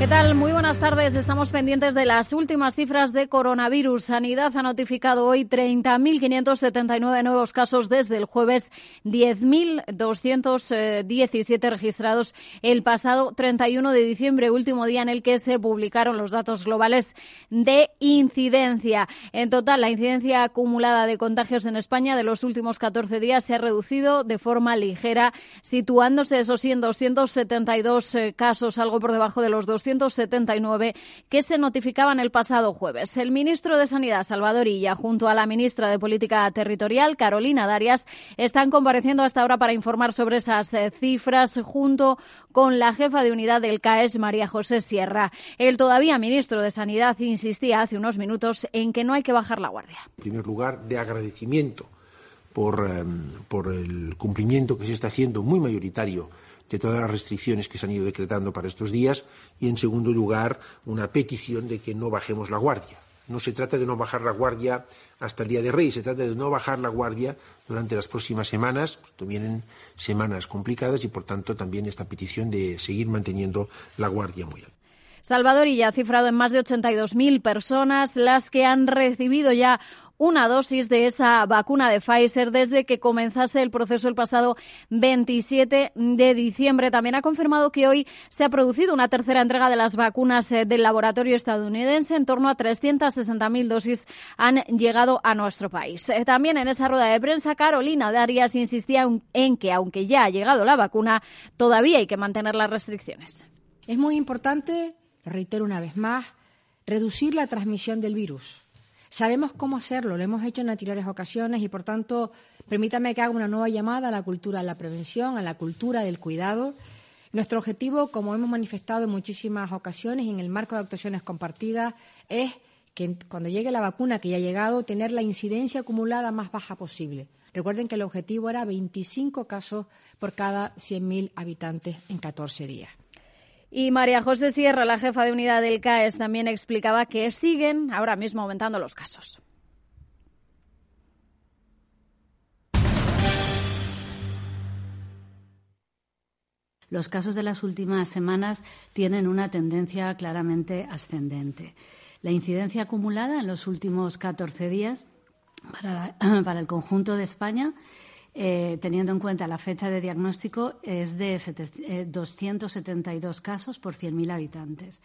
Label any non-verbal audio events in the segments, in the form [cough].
¿Qué tal? Muy buenas tardes. Estamos pendientes de las últimas cifras de coronavirus. Sanidad ha notificado hoy 30.579 nuevos casos desde el jueves, 10.217 registrados el pasado 31 de diciembre, último día en el que se publicaron los datos globales de incidencia. En total, la incidencia acumulada de contagios en España de los últimos 14 días se ha reducido de forma ligera, situándose, eso sí, en 272 eh, casos, algo por debajo de los 200 279 que se notificaban el pasado jueves. El ministro de Sanidad, Salvador Illa, junto a la ministra de Política Territorial, Carolina Darias, están compareciendo hasta ahora para informar sobre esas eh, cifras junto con la jefa de unidad del CAES, María José Sierra. El todavía ministro de Sanidad insistía hace unos minutos en que no hay que bajar la guardia. En primer lugar, de agradecimiento por, eh, por el cumplimiento que se está haciendo muy mayoritario de todas las restricciones que se han ido decretando para estos días y, en segundo lugar, una petición de que no bajemos la guardia. No se trata de no bajar la guardia hasta el día de Rey, se trata de no bajar la guardia durante las próximas semanas, porque vienen semanas complicadas y, por tanto, también esta petición de seguir manteniendo la guardia muy alta. Salvador y ya ha cifrado en más de 82.000 personas las que han recibido ya una dosis de esa vacuna de Pfizer desde que comenzase el proceso el pasado 27 de diciembre. También ha confirmado que hoy se ha producido una tercera entrega de las vacunas eh, del laboratorio estadounidense. En torno a 360.000 dosis han llegado a nuestro país. Eh, también en esa rueda de prensa, Carolina Darias insistía en que, aunque ya ha llegado la vacuna, todavía hay que mantener las restricciones. Es muy importante, reitero una vez más, reducir la transmisión del virus Sabemos cómo hacerlo, lo hemos hecho en anteriores ocasiones y, por tanto, permítame que haga una nueva llamada a la cultura de la prevención, a la cultura del cuidado. Nuestro objetivo, como hemos manifestado en muchísimas ocasiones y en el marco de actuaciones compartidas, es que cuando llegue la vacuna, que ya ha llegado, tener la incidencia acumulada más baja posible. Recuerden que el objetivo era 25 casos por cada 100.000 habitantes en 14 días. Y María José Sierra, la jefa de unidad del CAES, también explicaba que siguen ahora mismo aumentando los casos. Los casos de las últimas semanas tienen una tendencia claramente ascendente. La incidencia acumulada en los últimos 14 días para, [clears throat] para el conjunto de España eh, teniendo en cuenta la fecha de diagnóstico, es de 272 eh, casos por 100.000 habitantes.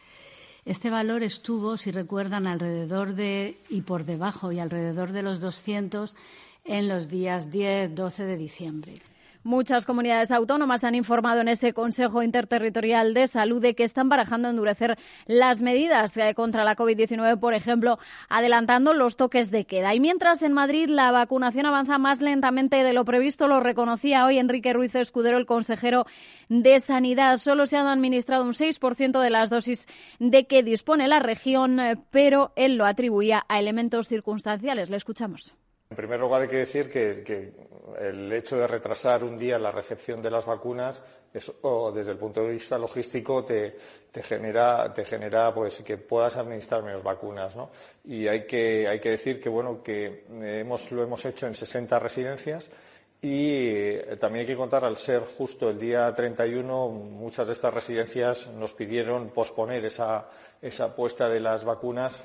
Este valor estuvo, si recuerdan, alrededor de y por debajo y alrededor de los 200 en los días 10-12 de diciembre. Muchas comunidades autónomas han informado en ese Consejo Interterritorial de Salud de que están barajando endurecer las medidas eh, contra la COVID-19, por ejemplo, adelantando los toques de queda. Y mientras en Madrid la vacunación avanza más lentamente de lo previsto, lo reconocía hoy Enrique Ruiz Escudero, el consejero de Sanidad. Solo se han administrado un 6% de las dosis de que dispone la región, eh, pero él lo atribuía a elementos circunstanciales. Le escuchamos. En primer lugar, hay que decir que, el hecho de retrasar un día la recepción de las vacunas, desde el punto de vista logístico, te, genera, te genera pues, que puedas administrar menos vacunas. ¿no? Y hay que, hay que decir que, bueno, que hemos, lo hemos hecho en 60 residencias y eh, también hay que contar, al ser justo el día 31, muchas de estas residencias nos pidieron posponer esa, esa puesta de las vacunas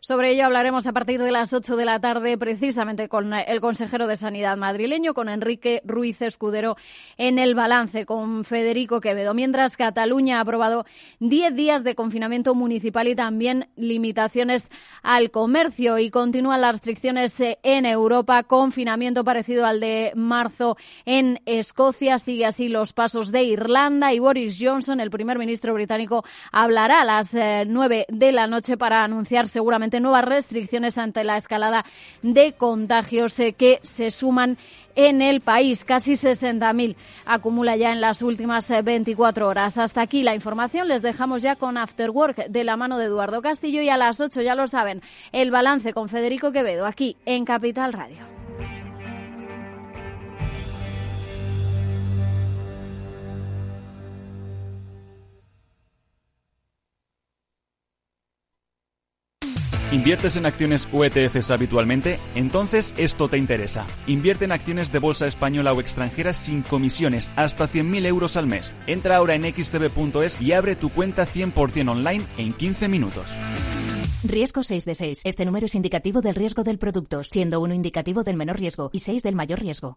sobre ello hablaremos a partir de las 8 de la tarde, precisamente con el consejero de Sanidad madrileño, con Enrique Ruiz Escudero, en el balance con Federico Quevedo. Mientras Cataluña ha aprobado 10 días de confinamiento municipal y también limitaciones al comercio y continúan las restricciones en Europa, confinamiento parecido al de marzo en Escocia. Sigue así los pasos de Irlanda y Boris Johnson, el primer ministro británico, hablará a las 9 eh, de la noche para anunciar seguramente nuevas restricciones ante la escalada de contagios eh, que se suman en el país. Casi 60.000 acumula ya en las últimas 24 eh, horas. Hasta aquí la información. Les dejamos ya con After Work de la mano de Eduardo Castillo y a las 8 ya lo saben, el balance con Federico Quevedo aquí en Capital Radio. ¿Inviertes en acciones o ETFs habitualmente? Entonces esto te interesa. Invierte en acciones de bolsa española o extranjera sin comisiones, hasta 100.000 euros al mes. Entra ahora en xtb.es y abre tu cuenta 100% online en 15 minutos. Riesgo 6 de 6. Este número es indicativo del riesgo del producto, siendo uno indicativo del menor riesgo y 6 del mayor riesgo.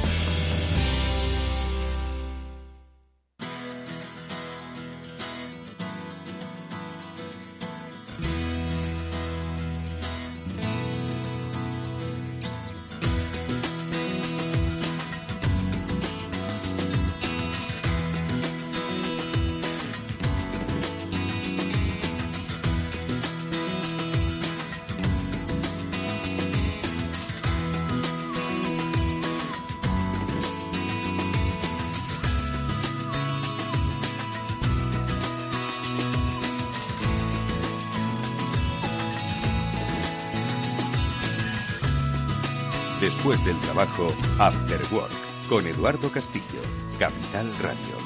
Después del trabajo, After Work, con Eduardo Castillo, Capital Radio.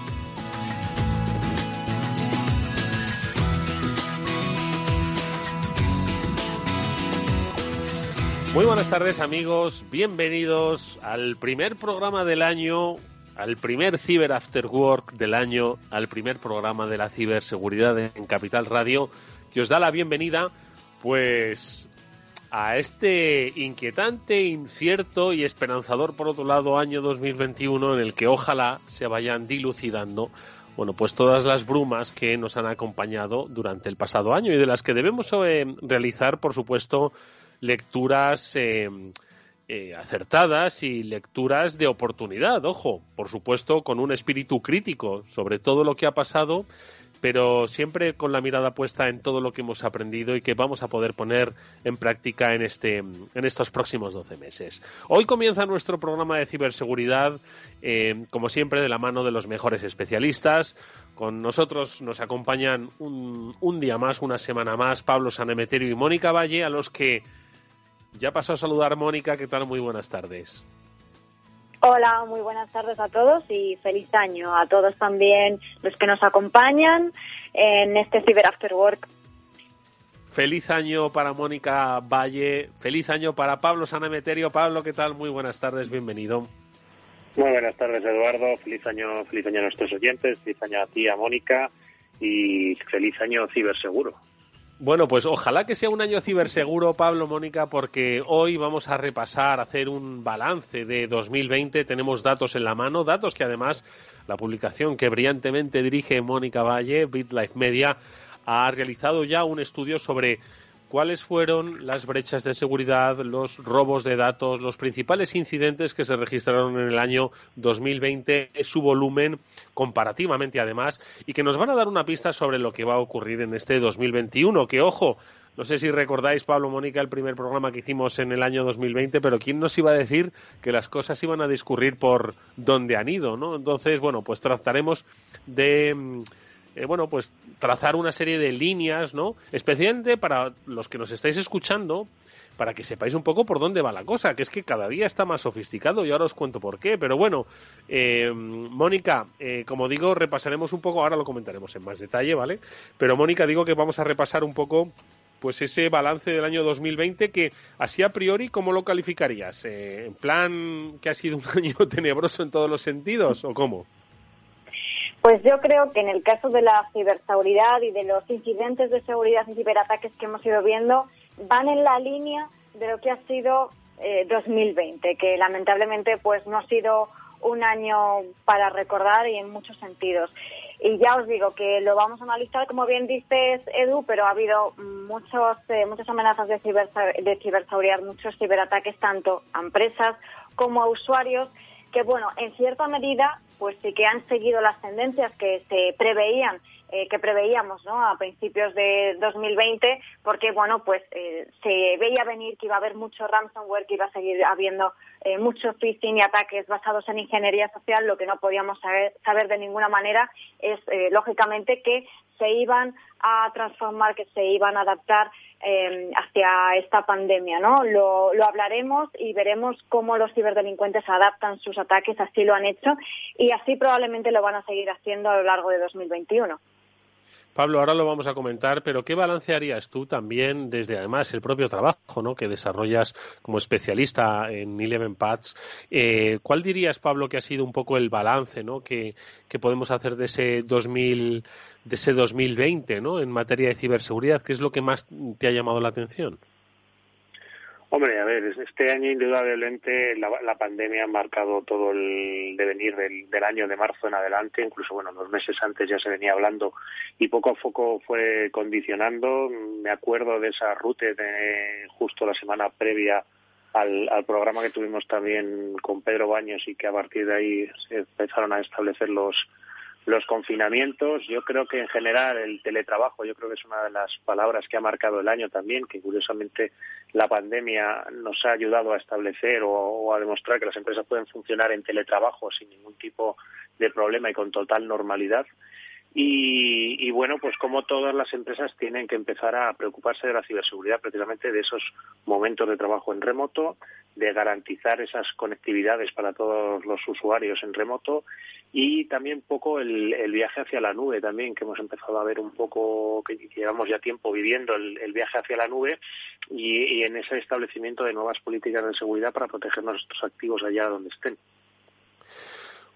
Muy buenas tardes amigos, bienvenidos al primer programa del año, al primer Ciber After Work del año, al primer programa de la ciberseguridad en Capital Radio, que os da la bienvenida pues a este inquietante, incierto y esperanzador, por otro lado, año 2021 en el que ojalá se vayan dilucidando bueno, pues todas las brumas que nos han acompañado durante el pasado año y de las que debemos eh, realizar, por supuesto, lecturas eh, eh, acertadas y lecturas de oportunidad, ojo, por supuesto, con un espíritu crítico sobre todo lo que ha pasado pero siempre con la mirada puesta en todo lo que hemos aprendido y que vamos a poder poner en práctica en, este, en estos próximos 12 meses. Hoy comienza nuestro programa de ciberseguridad, eh, como siempre, de la mano de los mejores especialistas. Con nosotros nos acompañan un, un día más, una semana más, Pablo Sanemeterio y Mónica Valle, a los que ya pasó a saludar Mónica. ¿Qué tal? Muy buenas tardes. Hola, muy buenas tardes a todos y feliz año a todos también los que nos acompañan en este Cyber After Work. Feliz año para Mónica Valle, feliz año para Pablo Sanemeterio. Pablo, ¿qué tal? Muy buenas tardes, bienvenido. Muy buenas tardes, Eduardo. Feliz año, feliz año a nuestros oyentes, feliz año a ti, a Mónica y feliz año ciberseguro. Bueno, pues ojalá que sea un año ciberseguro, Pablo, Mónica, porque hoy vamos a repasar, hacer un balance de 2020. Tenemos datos en la mano, datos que además la publicación que brillantemente dirige Mónica Valle, BitLife Media, ha realizado ya un estudio sobre cuáles fueron las brechas de seguridad, los robos de datos, los principales incidentes que se registraron en el año 2020, su volumen comparativamente además, y que nos van a dar una pista sobre lo que va a ocurrir en este 2021, que ojo, no sé si recordáis, Pablo Mónica, el primer programa que hicimos en el año 2020, pero ¿quién nos iba a decir que las cosas iban a discurrir por donde han ido, ¿no? Entonces, bueno, pues trataremos de mm, eh, bueno, pues trazar una serie de líneas, ¿no? Especialmente para los que nos estáis escuchando, para que sepáis un poco por dónde va la cosa, que es que cada día está más sofisticado y ahora os cuento por qué. Pero bueno, eh, Mónica, eh, como digo, repasaremos un poco, ahora lo comentaremos en más detalle, ¿vale? Pero Mónica, digo que vamos a repasar un poco pues ese balance del año 2020 que así a priori, ¿cómo lo calificarías? ¿En plan que ha sido un [laughs] año tenebroso en todos los sentidos o cómo? Pues yo creo que en el caso de la ciberseguridad y de los incidentes de seguridad y ciberataques que hemos ido viendo, van en la línea de lo que ha sido 2020, eh, que lamentablemente pues no ha sido un año para recordar y en muchos sentidos. Y ya os digo que lo vamos a analizar, como bien dices, Edu, pero ha habido muchos, eh, muchas amenazas de, de ciberseguridad, muchos ciberataques tanto a empresas como a usuarios, que bueno, en cierta medida pues sí que han seguido las tendencias que se preveían eh, que preveíamos ¿no? a principios de 2020 porque bueno pues eh, se veía venir que iba a haber mucho ransomware que iba a seguir habiendo eh, mucho phishing y ataques basados en ingeniería social, lo que no podíamos saber, saber de ninguna manera es, eh, lógicamente, que se iban a transformar, que se iban a adaptar eh, hacia esta pandemia, ¿no? Lo, lo, hablaremos y veremos cómo los ciberdelincuentes adaptan sus ataques, así lo han hecho y así probablemente lo van a seguir haciendo a lo largo de 2021. Pablo, ahora lo vamos a comentar, pero ¿qué balance harías tú también desde además el propio trabajo ¿no? que desarrollas como especialista en Eleven Paths? Eh, ¿Cuál dirías, Pablo, que ha sido un poco el balance ¿no? que, que podemos hacer de ese 2000, de ese 2020 ¿no? en materia de ciberseguridad? ¿Qué es lo que más te ha llamado la atención? Hombre, a ver, este año indudablemente la, la pandemia ha marcado todo el devenir del, del, año de marzo en adelante, incluso bueno, unos meses antes ya se venía hablando y poco a poco fue condicionando. Me acuerdo de esa ruta de justo la semana previa al, al, programa que tuvimos también con Pedro Baños y que a partir de ahí se empezaron a establecer los los confinamientos, yo creo que en general el teletrabajo, yo creo que es una de las palabras que ha marcado el año también, que curiosamente la pandemia nos ha ayudado a establecer o, a demostrar que las empresas pueden funcionar en teletrabajo sin ningún tipo de problema y con total normalidad. Y, y, bueno, pues como todas las empresas tienen que empezar a preocuparse de la ciberseguridad, precisamente de esos momentos de trabajo en remoto, de garantizar esas conectividades para todos los usuarios en remoto y también poco el, viaje hacia la nube también, que hemos empezado a ver un poco, que, llevamos ya tiempo viviendo el, el viaje hacia la nube y, y en ese establecimiento de nuevas políticas de seguridad para proteger nuestros activos allá donde estén.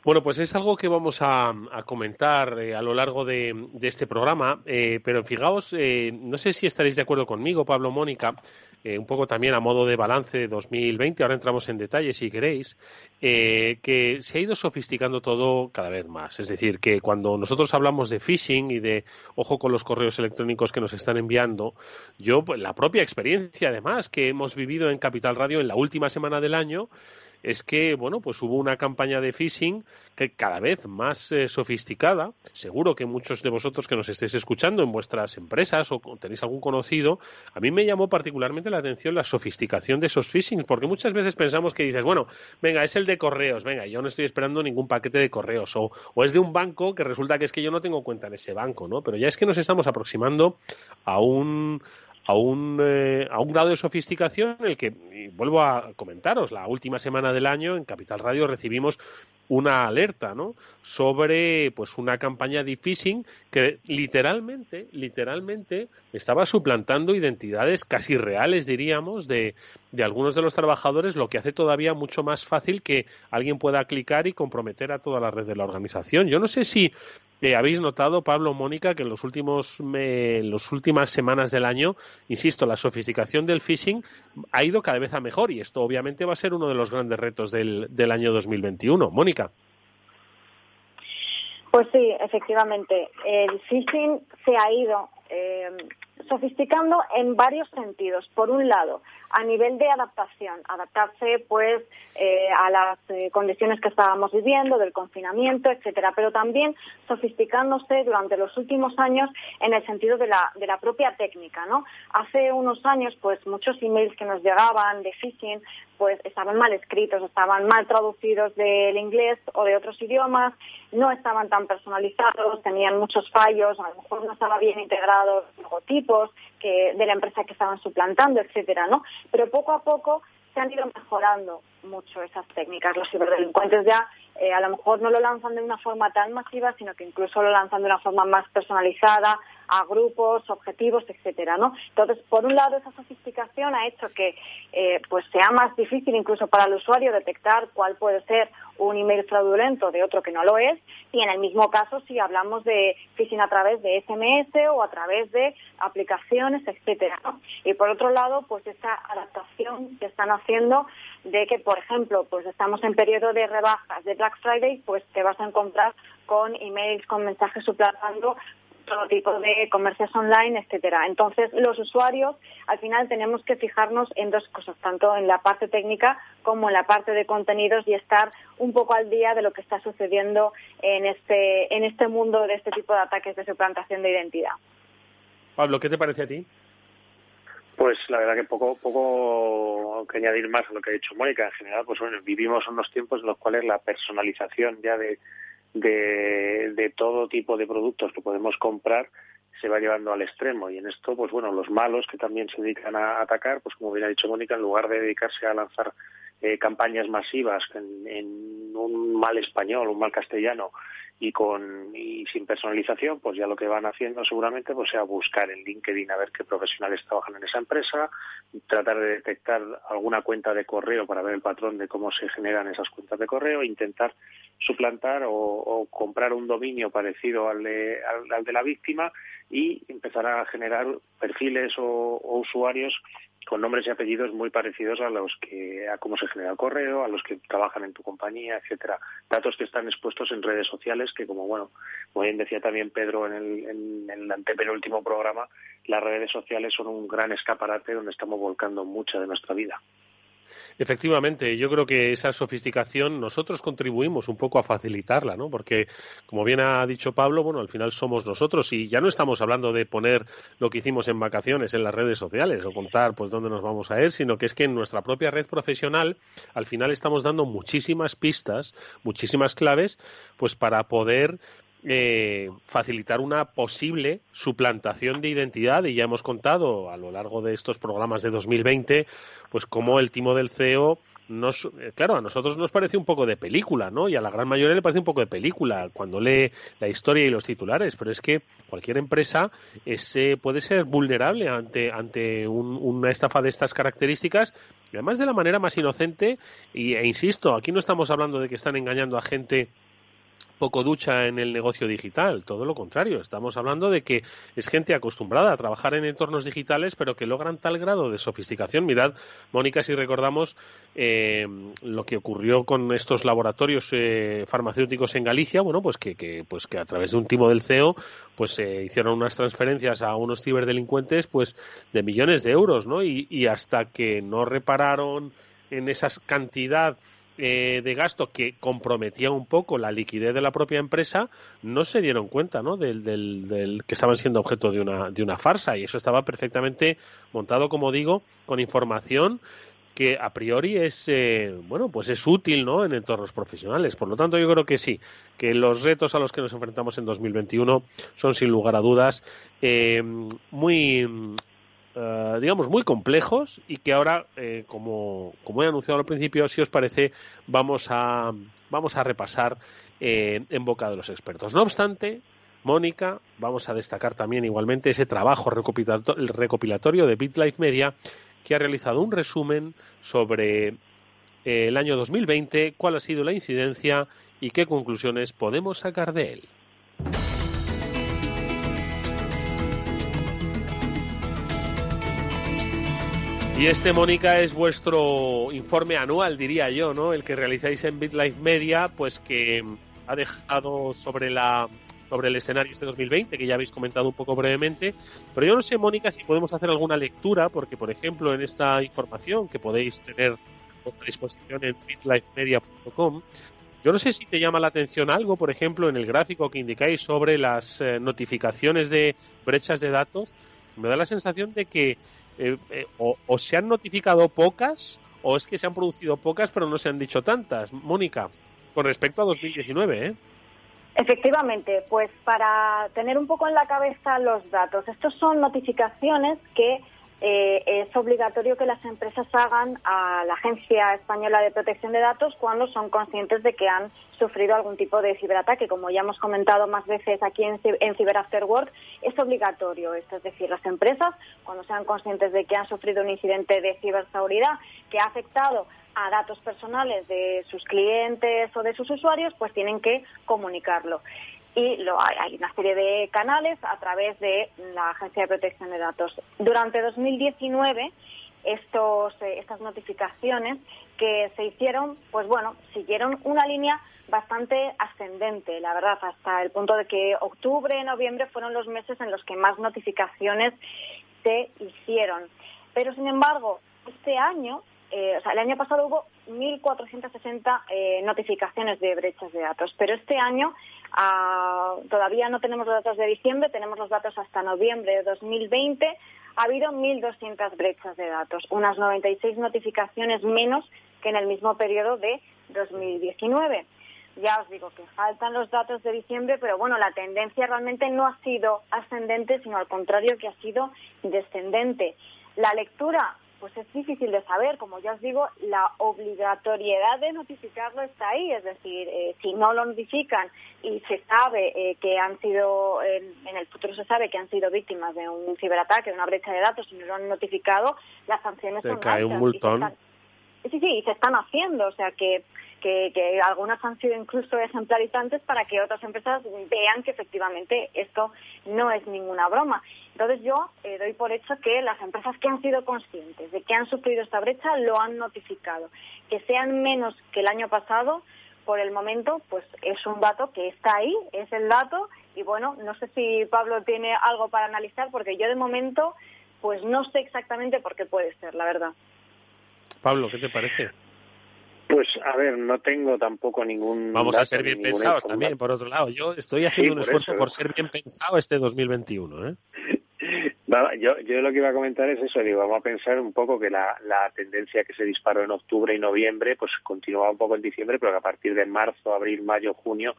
Bueno, pues es algo que vamos a, comentar eh, a lo largo de, de este programa, eh, pero fijaos, eh, no sé si estaréis de acuerdo conmigo, Pablo Mónica, eh, un poco también a modo de balance de 2020, ahora entramos en detalle si queréis, que se ha ido sofisticando todo cada vez más. Es decir, que cuando nosotros hablamos de phishing y de ojo con los correos electrónicos que nos están enviando, yo, pues, la propia experiencia además que hemos vivido en Capital Radio en la última semana del año, es que, bueno, pues hubo una campaña de phishing que cada vez más eh, sofisticada. Seguro que muchos de vosotros que nos estéis escuchando en vuestras empresas o tenéis algún conocido, a mí me llamó particularmente la atención la sofisticación de esos phishing, porque muchas veces pensamos que dices, bueno, venga, es el de correos, venga, yo no estoy esperando ningún paquete de correos, o, o es de un banco que resulta que es que yo no tengo cuenta en ese banco, ¿no? Pero ya es que nos estamos aproximando a un a un, eh, a un grado de sofisticación en el que, y vuelvo a comentaros, la última semana del año en Capital Radio recibimos una alerta ¿no? sobre pues una campaña de phishing que literalmente literalmente estaba suplantando identidades casi reales diríamos de, de algunos de los trabajadores lo que hace todavía mucho más fácil que alguien pueda clicar y comprometer a toda la red de la organización yo no sé si eh, habéis notado, Pablo, Mónica, que en los últimos me, en las últimas semanas del año, insisto, la sofisticación del phishing ha ido cada vez a mejor y esto obviamente va a ser uno de los grandes retos del, del año 2021. Mónica. Pues sí, efectivamente. El phishing se ha ido eh, sofisticando en varios sentidos. Por un lado, a nivel de adaptación, adaptarse pues eh, a las eh, condiciones que estábamos viviendo, del confinamiento, etcétera, pero también sofisticándose durante los últimos años en el sentido de la, de la propia técnica, ¿no? Hace unos años, pues muchos emails que nos llegaban de phishing pues estaban mal escritos, estaban mal traducidos del inglés o de otros idiomas, no estaban tan personalizados, tenían muchos fallos, a lo mejor no estaba bien integrados logotipos que de la empresa que estaban suplantando, etcétera, ¿no? Pero poco a poco se han ido mejorando mucho esas técnicas. Los ciberdelincuentes ya eh, a lo mejor no lo lanzan de una forma tan masiva, sino que incluso lo lanzan de una forma más personalizada, a grupos, objetivos, etcétera, ¿no? Entonces, por un lado, esa sofisticación ha hecho que eh, pues sea más difícil incluso para el usuario detectar cuál puede ser un email fraudulento de otro que no lo es, y en el mismo caso si hablamos de phishing a través de SMS o a través de aplicaciones, etcétera. Y por otro lado, pues esa adaptación que están haciendo de que, por ejemplo, pues estamos en periodo de rebajas de Black Friday, pues te vas a encontrar con emails, con mensajes suplantando todo tipo de comercios online, etcétera. Entonces, los usuarios, al final tenemos que fijarnos en dos cosas, tanto en la parte técnica como en la parte de contenidos y estar un poco al día de lo que está sucediendo en este, en este mundo de este tipo de ataques de suplantación de identidad. Pablo, ¿qué te parece a ti? Pues la verdad que poco, poco que añadir más a lo que ha dicho Mónica. En general, pues bueno, vivimos unos tiempos en los cuales la personalización ya de, de, de todo tipo de productos que podemos comprar se va llevando al extremo. Y en esto pues bueno los malos que también se dedican a atacar pues como bien ha dicho Mónica en lugar de dedicarse a lanzar eh, campañas masivas en, en, un mal español un mal castellano y con y sin personalización pues ya lo que van haciendo seguramente pues sea buscar en LinkedIn a ver qué profesionales trabajan en esa empresa tratar de detectar alguna cuenta de correo para ver el patrón de cómo se generan esas cuentas de correo intentar suplantar o, o comprar un dominio parecido al de, al, de la víctima y empezar a generar perfiles o, o usuarios con nombres y apellidos muy parecidos a los que a cómo se genera el correo, a los que trabajan en tu compañía, etcétera. Datos que están expuestos en redes sociales que como bueno, como bien decía también Pedro en el, en el antepenúltimo programa, las redes sociales son un gran escaparate donde estamos volcando mucha de nuestra vida. Efectivamente, yo creo que esa sofisticación nosotros contribuimos un poco a facilitarla, ¿no? Porque, como bien ha dicho Pablo, bueno, al final somos nosotros y ya no estamos hablando de poner lo que hicimos en vacaciones en las redes sociales o contar pues dónde nos vamos a ir, sino que es que en nuestra propia red profesional al final estamos dando muchísimas pistas, muchísimas claves, pues para poder eh, facilitar una posible suplantación de identidad y ya hemos contado a lo largo de estos programas de 2020 pues cómo el timo del CEO nos, eh, claro, a nosotros nos parece un poco de película, ¿no? Y a la gran mayoría le parece un poco de película cuando lee la historia y los titulares, pero es que cualquier empresa ese puede ser vulnerable ante, ante una estafa de estas características, y además de la manera más inocente, y, e insisto, aquí no estamos hablando de que están engañando a gente poco ducha en el negocio digital, todo lo contrario, estamos hablando de que es gente acostumbrada a trabajar en entornos digitales, pero que logran tal grado de sofisticación. Mirad, Mónica, si recordamos eh, lo que ocurrió con estos laboratorios eh, farmacéuticos en Galicia, bueno, pues que, pues que a través de un timo del CEO, pues se hicieron unas transferencias a unos ciberdelincuentes, pues de millones de euros, ¿no? Y, y hasta que no repararon en esa cantidad eh, de gasto que comprometía un poco la liquidez de la propia empresa, no se dieron cuenta ¿no? del, del, que estaban siendo objeto de una, de una farsa. Y eso estaba perfectamente montado, como digo, con información que a priori es eh, bueno pues es útil no en entornos profesionales. Por lo tanto yo creo que sí que los retos a los que nos enfrentamos en 2021 son sin lugar a dudas eh, muy eh, digamos, muy complejos y que ahora, eh, como, como he anunciado al principio, si os parece, vamos a, vamos a repasar eh, en boca de los expertos. No obstante, Mónica, vamos a destacar también igualmente ese trabajo recopilatorio de BitLife Media que ha realizado un resumen sobre el año 2020, cuál ha sido la incidencia y qué conclusiones podemos sacar de él. Y este, Mónica, es vuestro informe anual, diría yo, ¿no? El que realizáis en BitLife Media, pues que ha dejado sobre la sobre el escenario este 2020, que ya habéis comentado un poco brevemente. Pero yo no sé, Mónica, si podemos hacer alguna lectura, porque, por ejemplo, en esta información que podéis tener a disposición en bitlifemedia.com, yo no sé si te llama la atención algo, por ejemplo, en el gráfico que indicáis sobre las eh, notificaciones de brechas de datos. Me da la sensación de que eh, eh, o, se han notificado pocas o es que se han producido pocas pero no se han dicho tantas. Mónica, con respecto a 2019, ¿eh? Efectivamente, pues para tener un poco en la cabeza los datos, estos son notificaciones que eh, es obligatorio que las empresas hagan a la Agencia Española de Protección de Datos cuando son conscientes de que han sufrido algún tipo de ciberataque. Como ya hemos comentado más veces aquí en, en Cyber After es obligatorio. Es decir, las empresas, cuando sean conscientes de que han sufrido un incidente de ciberseguridad que ha afectado a datos personales de sus clientes o de sus usuarios, pues tienen que comunicarlo y lo, hay una serie de canales a través de la Agencia de Protección de Datos. Durante 2019, estos, eh, estas notificaciones que se hicieron, pues bueno, siguieron una línea bastante ascendente, la verdad, hasta el punto de que octubre, noviembre fueron los meses en los que más notificaciones se hicieron. Pero, sin embargo, este año eh, o sea, el año pasado hubo 1.460 eh, notificaciones de brechas de datos, pero este año ah, todavía no tenemos los datos de diciembre, tenemos los datos hasta noviembre de 2020. ha habido 1.200 brechas de datos, unas 96 notificaciones menos que en el mismo periodo de 2019. Ya os digo que faltan los datos de diciembre, pero bueno, la tendencia realmente no ha sido ascendente, sino al contrario que ha sido descendente. La lectura pues es difícil de saber. Como ya os digo, la obligatoriedad de notificarlo está ahí. Es decir, eh, si no lo notifican y se sabe eh, que han sido, en el futuro se sabe que han sido víctimas de un ciberataque, de una brecha de datos y no lo han notificado, las sanciones se son cae un multón. Sí, sí, y se están haciendo. O sea que que, algunas han sido incluso ejemplarizantes para que otras empresas vean que efectivamente esto no es ninguna broma. Entonces yo eh, doy por hecho que las empresas que han sido conscientes de que han sufrido esta brecha lo han notificado. Que sean menos que el año pasado, por el momento, pues es un dato que está ahí, es el dato. Y bueno, no sé si Pablo tiene algo para analizar, porque yo de momento, pues no sé exactamente por qué puede ser, la verdad. Pablo, ¿qué te parece? Pues a ver, no tengo tampoco ningún. Vamos a ser bien pensados también, por otro lado. Yo estoy haciendo un esfuerzo por ser bien pensado este 2021. ¿eh? [laughs] Yo, yo lo que iba a comentar es eso, digo, vamos a pensar un poco que la, la tendencia que se disparó en octubre y noviembre, pues continuaba un poco en diciembre, pero que a partir de marzo, abril, mayo, junio,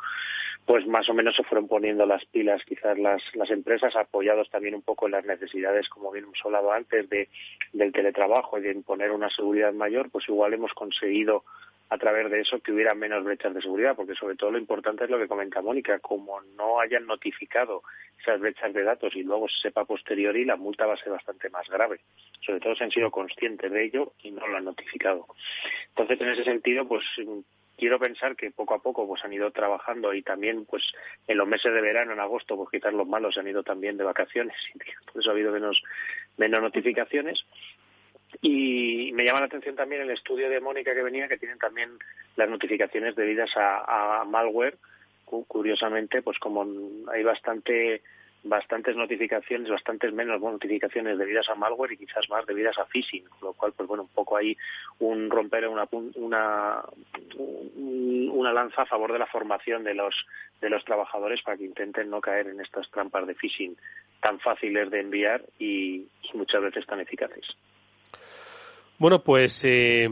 pues más o menos se fueron poniendo las pilas quizás las, las empresas, apoyados también un poco en las necesidades, como bien hemos hablado antes, de, del teletrabajo y de imponer una seguridad mayor, pues igual hemos conseguido a través de eso que hubiera menos brechas de seguridad, porque sobre todo lo importante es lo que comenta Mónica, como no hayan notificado esas brechas de datos y luego se sepa posteriori, la multa va a ser bastante más grave. Sobre todo si han sido conscientes de ello y no lo han notificado. Entonces, en ese sentido, pues quiero pensar que poco a poco pues han ido trabajando y también pues en los meses de verano, en agosto, pues quizás los malos han ido también de vacaciones [laughs] y por eso ha habido menos, menos notificaciones y me llama la atención también el estudio de Mónica que venía, que tienen también las notificaciones debidas a, malware. Curiosamente, pues como hay bastante bastantes notificaciones, bastantes menos notificaciones debidas a malware y quizás más debidas a phishing, con lo cual, pues bueno, un poco ahí un romper una, una, una lanza a favor de la formación de los, de los trabajadores para que intenten no caer en estas trampas de phishing tan fáciles de enviar y muchas veces tan eficaces. Bueno, pues eh,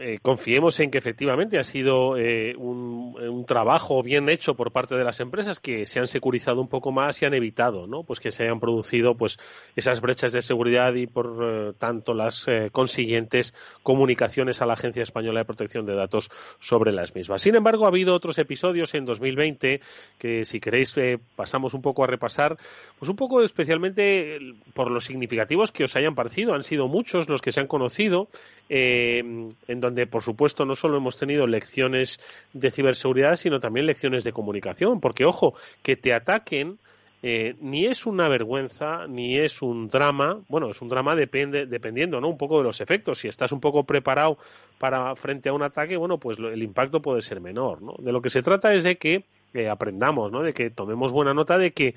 eh, confiemos en que efectivamente ha sido eh, un, un, trabajo bien hecho por parte de las empresas que se han securizado un poco más y han evitado, ¿no? Pues que se hayan producido, pues esas brechas de seguridad y por tanto las consiguientes comunicaciones a la Agencia Española de Protección de Datos sobre las mismas. Sin embargo, ha habido otros episodios en 2020 que, si queréis, pasamos un poco a repasar, pues un poco especialmente por los significativos que os hayan parecido. Han sido muchos los que se han conocido eh, en donde, por supuesto, no solo hemos tenido lecciones de ciberseguridad, sino también lecciones de comunicación, porque, ojo, que te ataquen eh, ni es una vergüenza, ni es un drama. Bueno, es un drama depende, dependiendo, ¿no? Un poco de los efectos. Si estás un poco preparado para frente a un ataque, bueno, pues el impacto puede ser menor, ¿no? De lo que se trata es de que aprendamos, ¿no? De que tomemos buena nota de que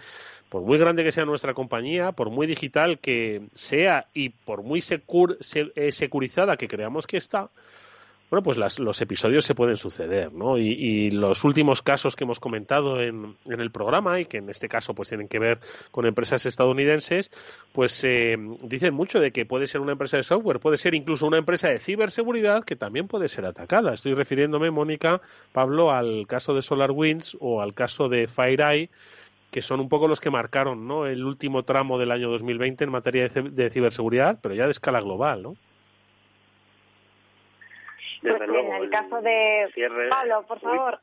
por muy grande que sea nuestra compañía, por muy digital que sea y por muy eh, securizada que creamos que está, bueno, pues los episodios se pueden suceder, ¿no? Y, los últimos casos que hemos comentado en, el programa y que en este caso pues tienen que ver con empresas estadounidenses, pues eh, dicen mucho de que puede ser una empresa de software, puede ser incluso una empresa de ciberseguridad que también puede ser atacada. Estoy refiriéndome, Mónica, Pablo, al caso de SolarWinds o al caso de FireEye que son un poco los que marcaron ¿no? el último tramo del año 2020 en materia de, ciberseguridad, pero ya de escala global, ¿no? Pues en el caso de Pablo, por favor.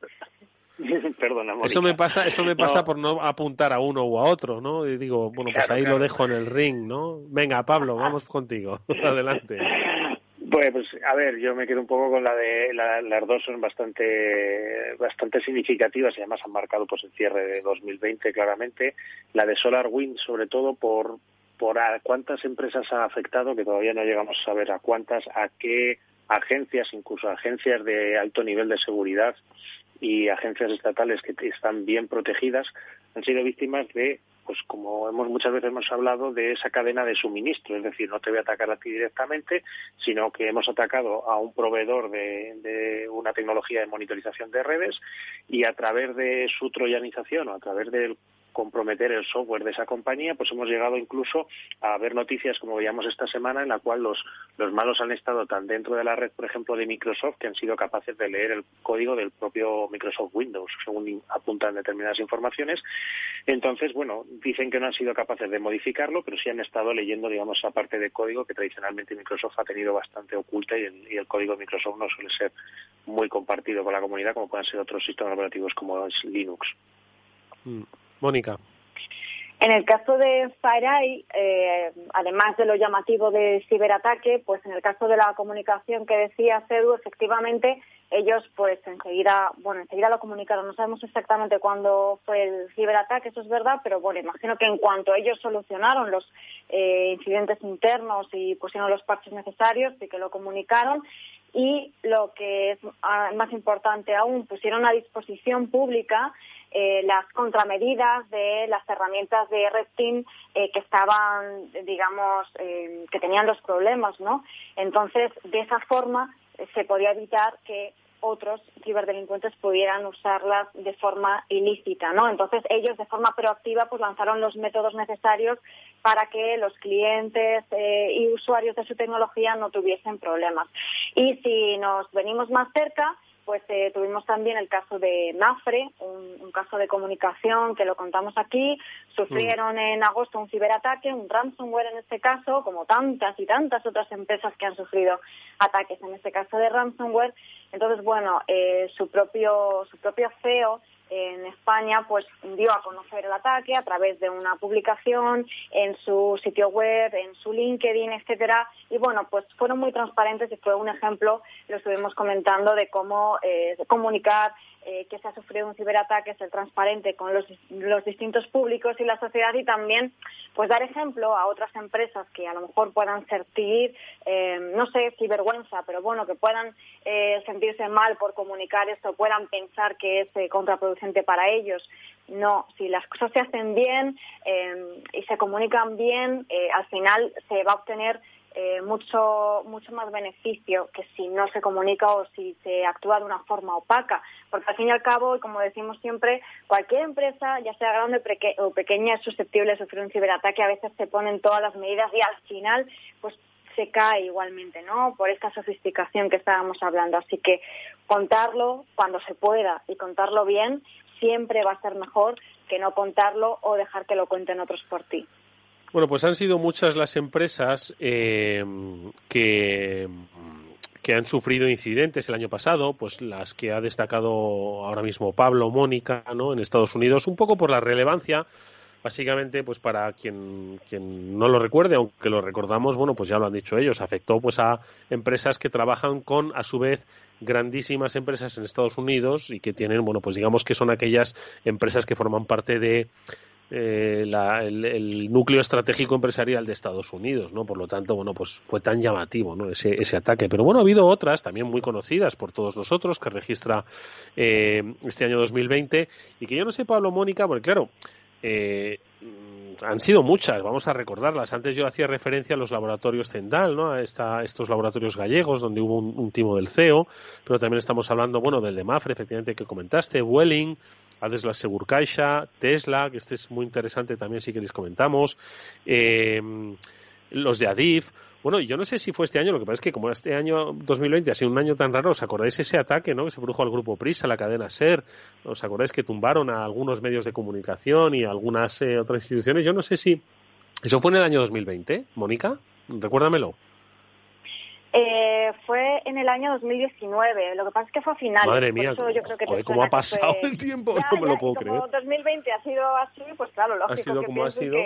[laughs] Perdona, eso me pasa, eso me pasa por no apuntar a uno u a otro, ¿no? Y digo, bueno, pues ahí lo dejo en el ring, ¿no? Venga, Pablo, vamos contigo. [laughs] Adelante. Pues, pues, a ver, yo me quedo un poco con la de las dos son bastante bastante significativas y además han marcado pues el cierre de 2020 claramente. La de SolarWind sobre todo por por a cuántas empresas ha afectado que todavía no llegamos a saber a cuántas, a qué agencias, incluso agencias de alto nivel de seguridad y agencias estatales que están bien protegidas han sido víctimas de pues como hemos muchas veces hemos hablado de esa cadena de suministro, es decir, no te voy a atacar a ti directamente, sino que hemos atacado a un proveedor de, una tecnología de monitorización de redes y a través de su troyanización o a través del comprometer el software de esa compañía, pues hemos llegado incluso a ver noticias, como veíamos esta semana, en la cual los, los malos han estado tan dentro de la red, por ejemplo, de Microsoft, que han sido capaces de leer el código del propio Microsoft Windows, según apuntan determinadas informaciones. Entonces, bueno, dicen que no han sido capaces de modificarlo, pero sí han estado leyendo, digamos, esa parte de código que tradicionalmente Microsoft ha tenido bastante oculta y el, y el código de Microsoft no suele ser muy compartido con la comunidad como pueden ser otros sistemas operativos como es Linux. Mm. Mónica. En el caso de FireEye, eh, además de lo llamativo de ciberataque, pues en el caso de la comunicación que decía CEDU, efectivamente ellos pues enseguida, bueno, enseguida lo comunicaron. No sabemos exactamente cuándo fue el ciberataque, eso es verdad, pero bueno, imagino que en cuanto ellos solucionaron los eh, incidentes internos y pusieron los parches necesarios, sí que lo comunicaron y lo que es ah, más importante aún, pusieron a disposición pública eh, las contramedidas de las herramientas de Red eh, que estaban, digamos, eh, que tenían los problemas, ¿no? Entonces, de esa forma se podía evitar que otros ciberdelincuentes pudieran usarlas de forma ilícita, ¿no? Entonces ellos de forma proactiva pues lanzaron los métodos necesarios para que los clientes y usuarios de su tecnología no tuviesen problemas. Y si nos venimos más cerca, pues eh, tuvimos también el caso de Mafre, un, caso de comunicación que lo contamos aquí. Sufrieron en agosto un ciberataque, un ransomware en este caso, como tantas y tantas otras empresas que han sufrido ataques en este caso de ransomware. Entonces, bueno, eh, su propio su propio CEO en España pues dio a conocer el ataque a través de una publicación en su sitio web, en su LinkedIn, etcétera. Y bueno, pues fueron muy transparentes y fue un ejemplo, lo estuvimos comentando, de cómo eh, comunicar eh, que se ha sufrido un ciberataque, ser transparente con los, los, distintos públicos y la sociedad y también pues dar ejemplo a otras empresas que a lo mejor puedan sentir, eh, no sé si vergüenza, pero bueno, que puedan eh, sentirse mal por comunicar esto, puedan pensar que es contraproducente para ellos. No, si las cosas se hacen bien y se comunican bien, al final se va a obtener eh, mucho, mucho más beneficio que si no se comunica o si se actúa de una forma opaca. Porque al fin y al cabo, como decimos siempre, cualquier empresa, ya sea grande o pequeña, es susceptible de sufrir un ciberataque. A veces se ponen todas las medidas y al final, pues se cae igualmente, ¿no? Por esta sofisticación que estábamos hablando. Así que contarlo cuando se pueda y contarlo bien siempre va a ser mejor que no contarlo o dejar que lo cuenten otros por ti. Bueno, pues han sido muchas las empresas eh, que, que han sufrido incidentes el año pasado, pues las que ha destacado ahora mismo Pablo, Mónica, ¿no? En Estados Unidos, un poco por la relevancia básicamente pues para quien, quien no lo recuerde aunque lo recordamos bueno pues ya lo han dicho ellos afectó pues a empresas que trabajan con a su vez grandísimas empresas en Estados Unidos y que tienen bueno pues digamos que son aquellas empresas que forman parte de eh, el, núcleo estratégico empresarial de Estados Unidos, ¿no? Por lo tanto, bueno, pues fue tan llamativo, ¿no? Ese, ese ataque. Pero bueno, ha habido otras también muy conocidas por todos nosotros que registra eh, este año 2020 y que yo no sé, Pablo Mónica, porque claro, eh, han sido muchas, vamos a recordarlas. Antes yo hacía referencia a los laboratorios Zendal, ¿no? A estos laboratorios gallegos donde hubo un, timo del CEO, pero también estamos hablando, bueno, del de Mafre, efectivamente, que comentaste, Welling, la Segurcaixa, Tesla, que este es muy interesante también si queréis comentamos, eh, los de Adif. Bueno, yo no sé si fue este año, lo que pasa es que como este año 2020 ha sido un año tan raro, ¿os acordáis ese ataque ¿no? que se produjo al grupo Prisa, a la cadena SER? ¿Os acordáis que tumbaron a algunos medios de comunicación y a algunas eh, otras instituciones? Yo no sé si... ¿Eso fue en el año 2020, Mónica? Recuérdamelo. Eh, fue en el año 2019. Lo que pasa es que fue a finales. Madre mía, ¿cómo ha pasado el tiempo? no me lo puedo creer. Como 2020 ha sido así, pues claro, lógico. Ha sido como ha sido.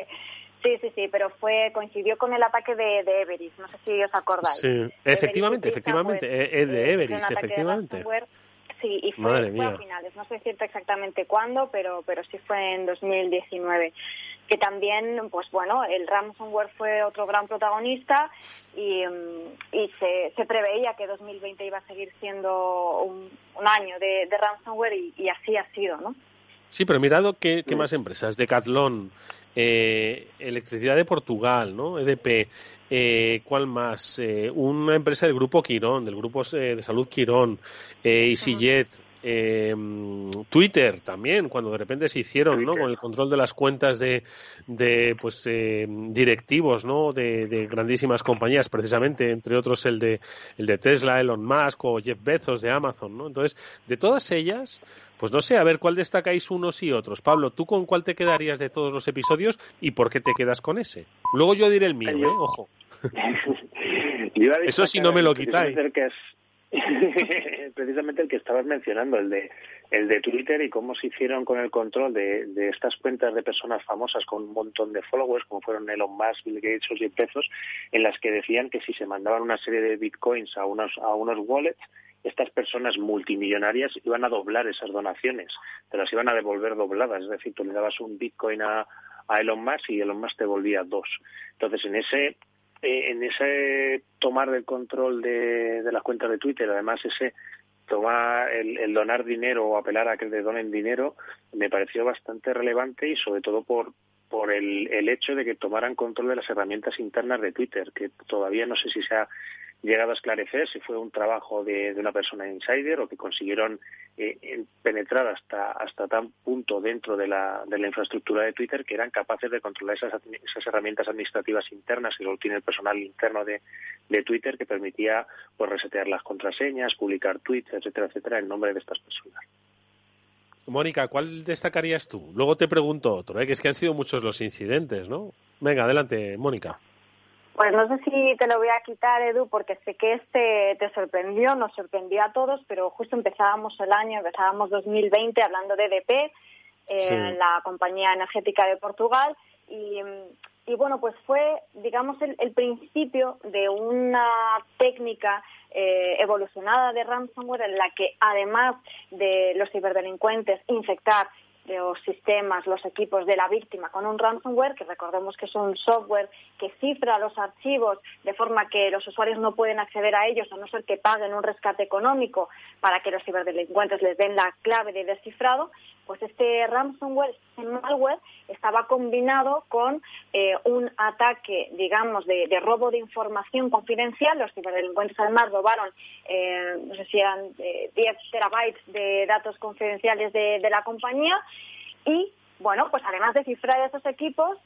Sí, sí, sí, pero fue coincidió con el ataque de, de Everest. No sé si os acordáis. Sí, efectivamente, efectivamente, pues, es de Everest, efectivamente. Sí, y fue, a finales. No sé decirte exactamente cuándo, pero, pero sí fue en 2019. Que también, pues bueno, el ransomware fue otro gran protagonista y, y se, se preveía que 2020 iba a seguir siendo un, un año de, de ransomware y, y, así ha sido, ¿no? Sí, pero mirado qué, qué más empresas. Decathlon, eh, Electricidad de Portugal, ¿no? EDP, eh, ¿cuál más? Eh, una empresa del grupo Quirón, del grupo eh, de salud Quirón, eh, EasyJet, eh, Twitter también, cuando de repente se hicieron, ¿no? Con el control de las cuentas de, de pues, eh, directivos, ¿no? De, de, grandísimas compañías, precisamente, entre otros el de, el de Tesla, Elon Musk o Jeff Bezos de Amazon, ¿no? Entonces, de todas ellas, pues no sé, a ver cuál destacáis unos y otros. Pablo, ¿tú con cuál te quedarías de todos los episodios y por qué te quedas con ese? Luego yo diré el mío, ¿eh? Ojo. [laughs] Eso si no me lo quitáis. [laughs] precisamente el que estabas mencionando, el de el de Twitter y cómo se hicieron con el control de, de estas cuentas de personas famosas con un montón de followers, como fueron Elon Musk, Bill Gates o Jeff en las que decían que si se mandaban una serie de bitcoins a unos a unos wallets, estas personas multimillonarias iban a doblar esas donaciones, te las iban a devolver dobladas, es decir, tú le dabas un bitcoin a, a Elon Musk y Elon Musk te volvía dos. Entonces, en ese eh, en ese tomar del control de, de las cuentas de Twitter, además ese tomar el, el, donar dinero o apelar a que le donen dinero me pareció bastante relevante y sobre todo por por el, el hecho de que tomaran control de las herramientas internas de Twitter, que todavía no sé si se ha llegado a esclarecer si fue un trabajo de, una persona insider o que consiguieron eh, penetrar hasta hasta tan punto dentro de la, de la infraestructura de Twitter que eran capaces de controlar esas, esas herramientas administrativas internas que solo tiene el personal interno de, de Twitter que permitía pues resetear las contraseñas, publicar tweets, etcétera, etcétera, en nombre de estas personas. Mónica, ¿cuál destacarías tú? Luego te pregunto otro, ¿eh? que es que han sido muchos los incidentes, ¿no? Venga, adelante, Mónica. Pues no sé si te lo voy a quitar, Edu, porque sé que este te sorprendió, nos sorprendió a todos, pero justo empezábamos el año, empezábamos 2020 hablando de EDP, eh, sí. la compañía energética de Portugal, y, bueno, pues fue, digamos, el, el principio de una técnica eh, evolucionada de ransomware en la que, además de los ciberdelincuentes infectar los sistemas, los equipos de la víctima con un ransomware, que recordemos que es un software que cifra los archivos de forma que los usuarios no pueden acceder a ellos a no ser que paguen un rescate económico para que los ciberdelincuentes les den la clave de descifrado, pues este ransomware, este malware, estaba combinado con eh, un ataque, digamos, de, robo de información confidencial. Los ciberdelincuentes además robaron, eh, no sé si eran eh, 10 terabytes de datos confidenciales de, de la compañía y, bueno, pues además de cifrar esos equipos,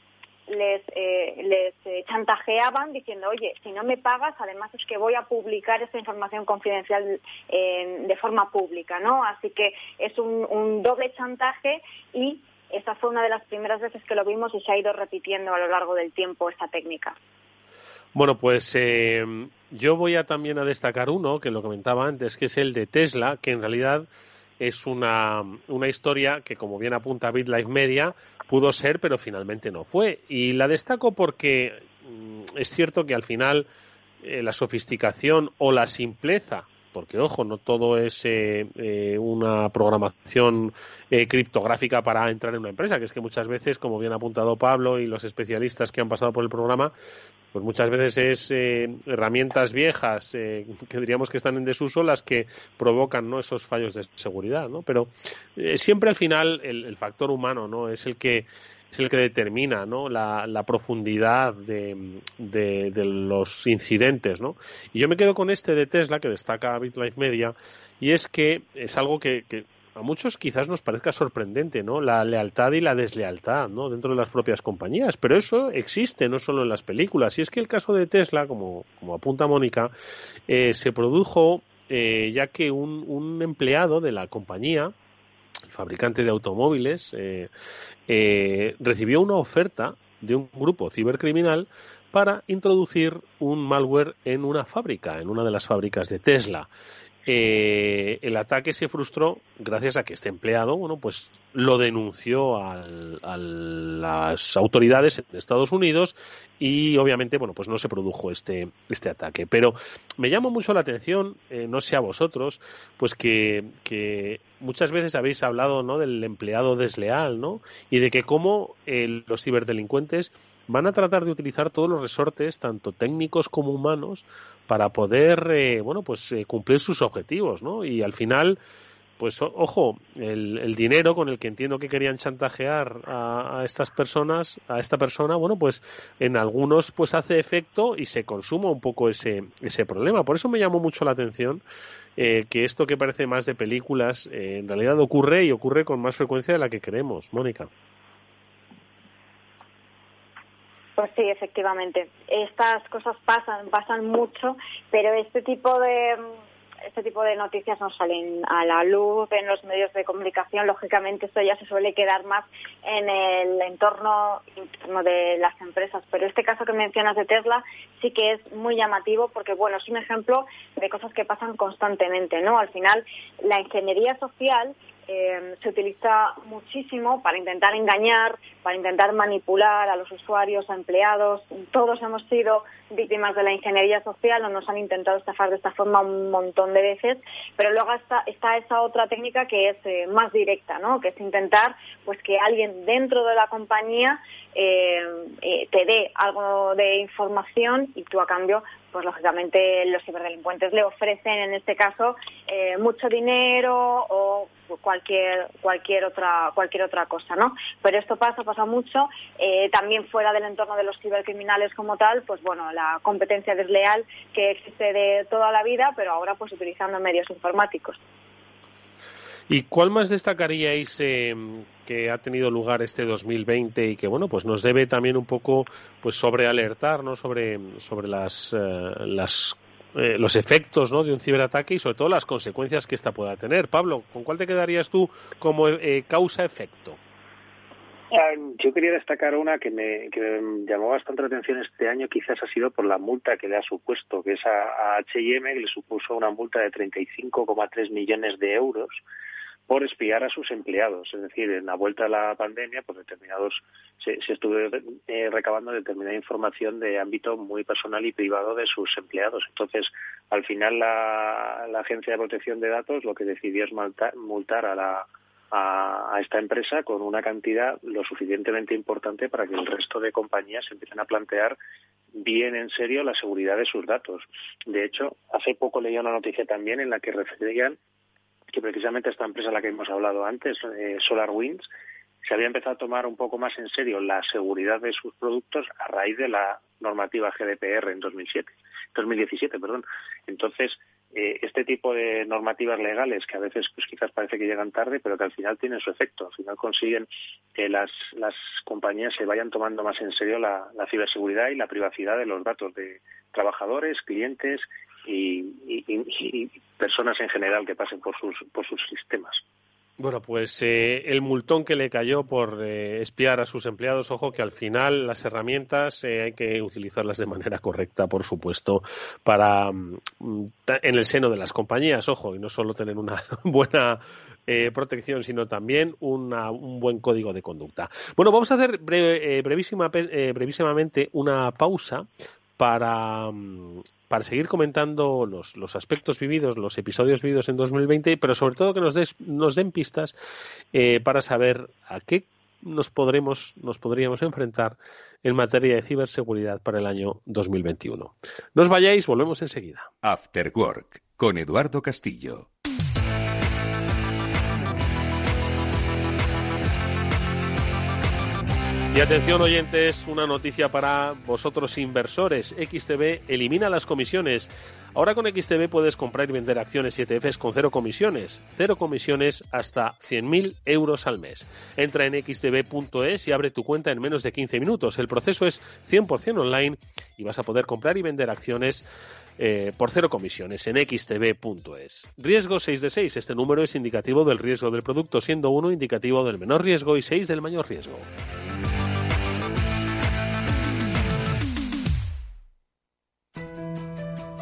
les, eh, les eh, chantajeaban diciendo, oye, si no me pagas, además es que voy a publicar esta información confidencial eh, de forma pública, ¿no? Así que es un, un doble chantaje y esa fue una de las primeras veces que lo vimos y se ha ido repitiendo a lo largo del tiempo esta técnica. Bueno, pues eh, yo voy a también a destacar uno que lo comentaba antes, que es el de Tesla, que en realidad es una, una historia que, como bien apunta BitLife Media, pudo ser, pero finalmente no fue. Y la destaco porque mm, es cierto que al final eh, la sofisticación o la simpleza porque ojo, no todo es eh, eh, una programación eh, criptográfica para entrar en una empresa, que es que muchas veces, como bien ha apuntado Pablo y los especialistas que han pasado por el programa, pues muchas veces es eh, herramientas viejas eh, que diríamos que están en desuso las que provocan esos fallos de seguridad, ¿no? Pero eh, siempre al final el, factor humano, ¿no? Es el que es el que determina ¿no? la, profundidad de, de, de, los incidentes. ¿no? Y yo me quedo con este de Tesla que destaca BitLife Media y es que es algo que, que a muchos quizás nos parezca sorprendente, ¿no? La lealtad y la deslealtad, ¿no? Dentro de las propias compañías. Pero eso existe no solo en las películas. Y es que el caso de Tesla, como, como apunta Mónica, eh, se produjo eh, ya que un, un empleado de la compañía, el fabricante de automóviles, eh, eh, recibió una oferta de un grupo cibercriminal para introducir un malware en una fábrica, en una de las fábricas de Tesla. Eh, el ataque se frustró gracias a que este empleado, bueno, pues lo denunció a las autoridades en Estados Unidos y obviamente, bueno, pues no se produjo este, este ataque. Pero me llama mucho la atención, eh, no sé a vosotros, pues que, que muchas veces habéis hablado, ¿no? Del empleado desleal, ¿no? Y de que cómo eh, los ciberdelincuentes van a tratar de utilizar todos los resortes, tanto técnicos como humanos, para poder, eh, bueno, pues eh, cumplir sus objetivos, ¿no? Y al final, pues ojo, el, dinero con el que entiendo que querían chantajear a, estas personas, a esta persona, bueno, pues en algunos pues hace efecto y se consuma un poco ese, ese problema. Por eso me llamó mucho la atención eh, que esto que parece más de películas eh, en realidad ocurre y ocurre con más frecuencia de la que creemos. Mónica. Pues sí, efectivamente. Estas cosas pasan, pasan mucho, pero este tipo de este tipo de noticias no salen a la luz en los medios de comunicación. Lógicamente esto ya se suele quedar más en el entorno interno de las empresas. Pero este caso que mencionas de Tesla sí que es muy llamativo porque, bueno, es un ejemplo de cosas que pasan constantemente, ¿no? Al final, la ingeniería social eh, se utiliza muchísimo para intentar engañar, para intentar manipular a los usuarios, a empleados. Todos hemos sido víctimas de la ingeniería social o nos han intentado estafar de esta forma un montón de veces, pero luego está, está esa otra técnica que es eh, más directa, ¿no? que es intentar pues que alguien dentro de la compañía eh, te dé algo de información y tú a cambio pues lógicamente los ciberdelincuentes le ofrecen en este caso eh, mucho dinero o cualquier cualquier otra cualquier otra cosa no pero esto pasa pasa mucho. Eh, también fuera del entorno de los cibercriminales como tal pues bueno la competencia desleal que existe de toda la vida pero ahora pues utilizando medios informáticos. ¿Y cuál más destacaríais eh, que ha tenido lugar este 2020 y que bueno pues nos debe también un poco pues sobre alertar ¿no? sobre sobre las, eh, las eh, los efectos ¿no? de un ciberataque y sobre todo las consecuencias que ésta pueda tener. Pablo, ¿con cuál te quedarías tú como causa-efecto? Ah, yo quería destacar una que me, llamó bastante la atención este año, quizás ha sido por la multa que le ha supuesto, que es a, a H&M, que le supuso una multa de 35,3 millones de euros por espiar a sus empleados. Es decir, en la vuelta a la pandemia, pues determinados se, se estuvo eh, recabando determinada información de ámbito muy personal y privado de sus empleados. Entonces, al final, la, Agencia de Protección de Datos lo que decidió es multar, a la a, esta empresa con una cantidad lo suficientemente importante para que el resto de compañías empiecen a plantear bien en serio la seguridad de sus datos. De hecho, hace poco leía una noticia también en la que referían que precisamente esta empresa a la que hemos hablado antes, eh, SolarWinds, se había empezado a tomar un poco más en serio la seguridad de sus productos a raíz de la normativa GDPR en 2007, 2017. Perdón. Entonces, eh, este tipo de normativas legales que a veces pues quizás parece que llegan tarde, pero que al final tienen su efecto. Al final consiguen que las, las compañías se vayan tomando más en serio la, la ciberseguridad y la privacidad de los datos de trabajadores, clientes y, personas en general que pasen por sus, por sus sistemas. Bueno, pues eh, el multón que le cayó por eh, espiar a sus empleados, ojo que al final las herramientas eh, hay que utilizarlas de manera correcta, por supuesto, para mm, en el seno de las compañías, ojo, y no solo tener una [laughs] buena protección, sino también un buen código de conducta. Bueno, vamos a hacer brevísimamente una pausa para, mm, para seguir comentando los, los, aspectos vividos, los episodios vividos en 2020, pero sobre todo que nos, des, den pistas eh, para saber a qué nos podremos, nos podríamos enfrentar en materia de ciberseguridad para el año 2021. No os vayáis, volvemos enseguida. After Work con Eduardo Castillo. Y atención oyentes, una noticia para vosotros inversores. XTB elimina las comisiones. Ahora con XTB puedes comprar y vender acciones y ETFs con cero comisiones. Cero comisiones hasta 100.000 euros al mes. Entra en xtb.es y abre tu cuenta en menos de 15 minutos. El proceso es 100% online y vas a poder comprar y vender acciones eh, por cero comisiones en xtb.es. Riesgo 6 de 6. Este número es indicativo del riesgo del producto, siendo 1 indicativo del menor riesgo y 6 del mayor riesgo.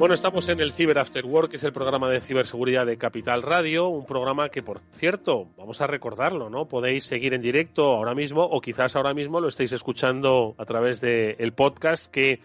Bueno, estamos en el Cyber After Work, que es el programa de ciberseguridad de Capital Radio, un programa que, por cierto, vamos a recordarlo, ¿no? Podéis seguir en directo ahora mismo o quizás ahora mismo lo estéis escuchando a través del podcast que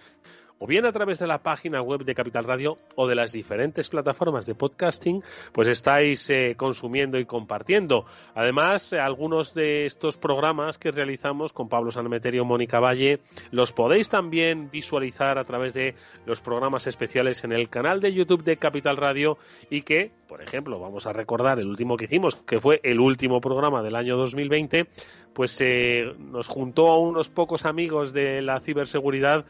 o bien a través de la página web de Capital Radio o de las diferentes plataformas de podcasting, pues estáis eh, consumiendo y compartiendo. Además, eh, algunos de estos programas que realizamos con Pablo Sanmeterio, Mónica Valle, los podéis también visualizar a través de los programas especiales en el canal de YouTube de Capital Radio y que, por ejemplo, vamos a recordar el último que hicimos, que fue el último programa del año 2020, pues eh, nos juntó a unos pocos amigos de la ciberseguridad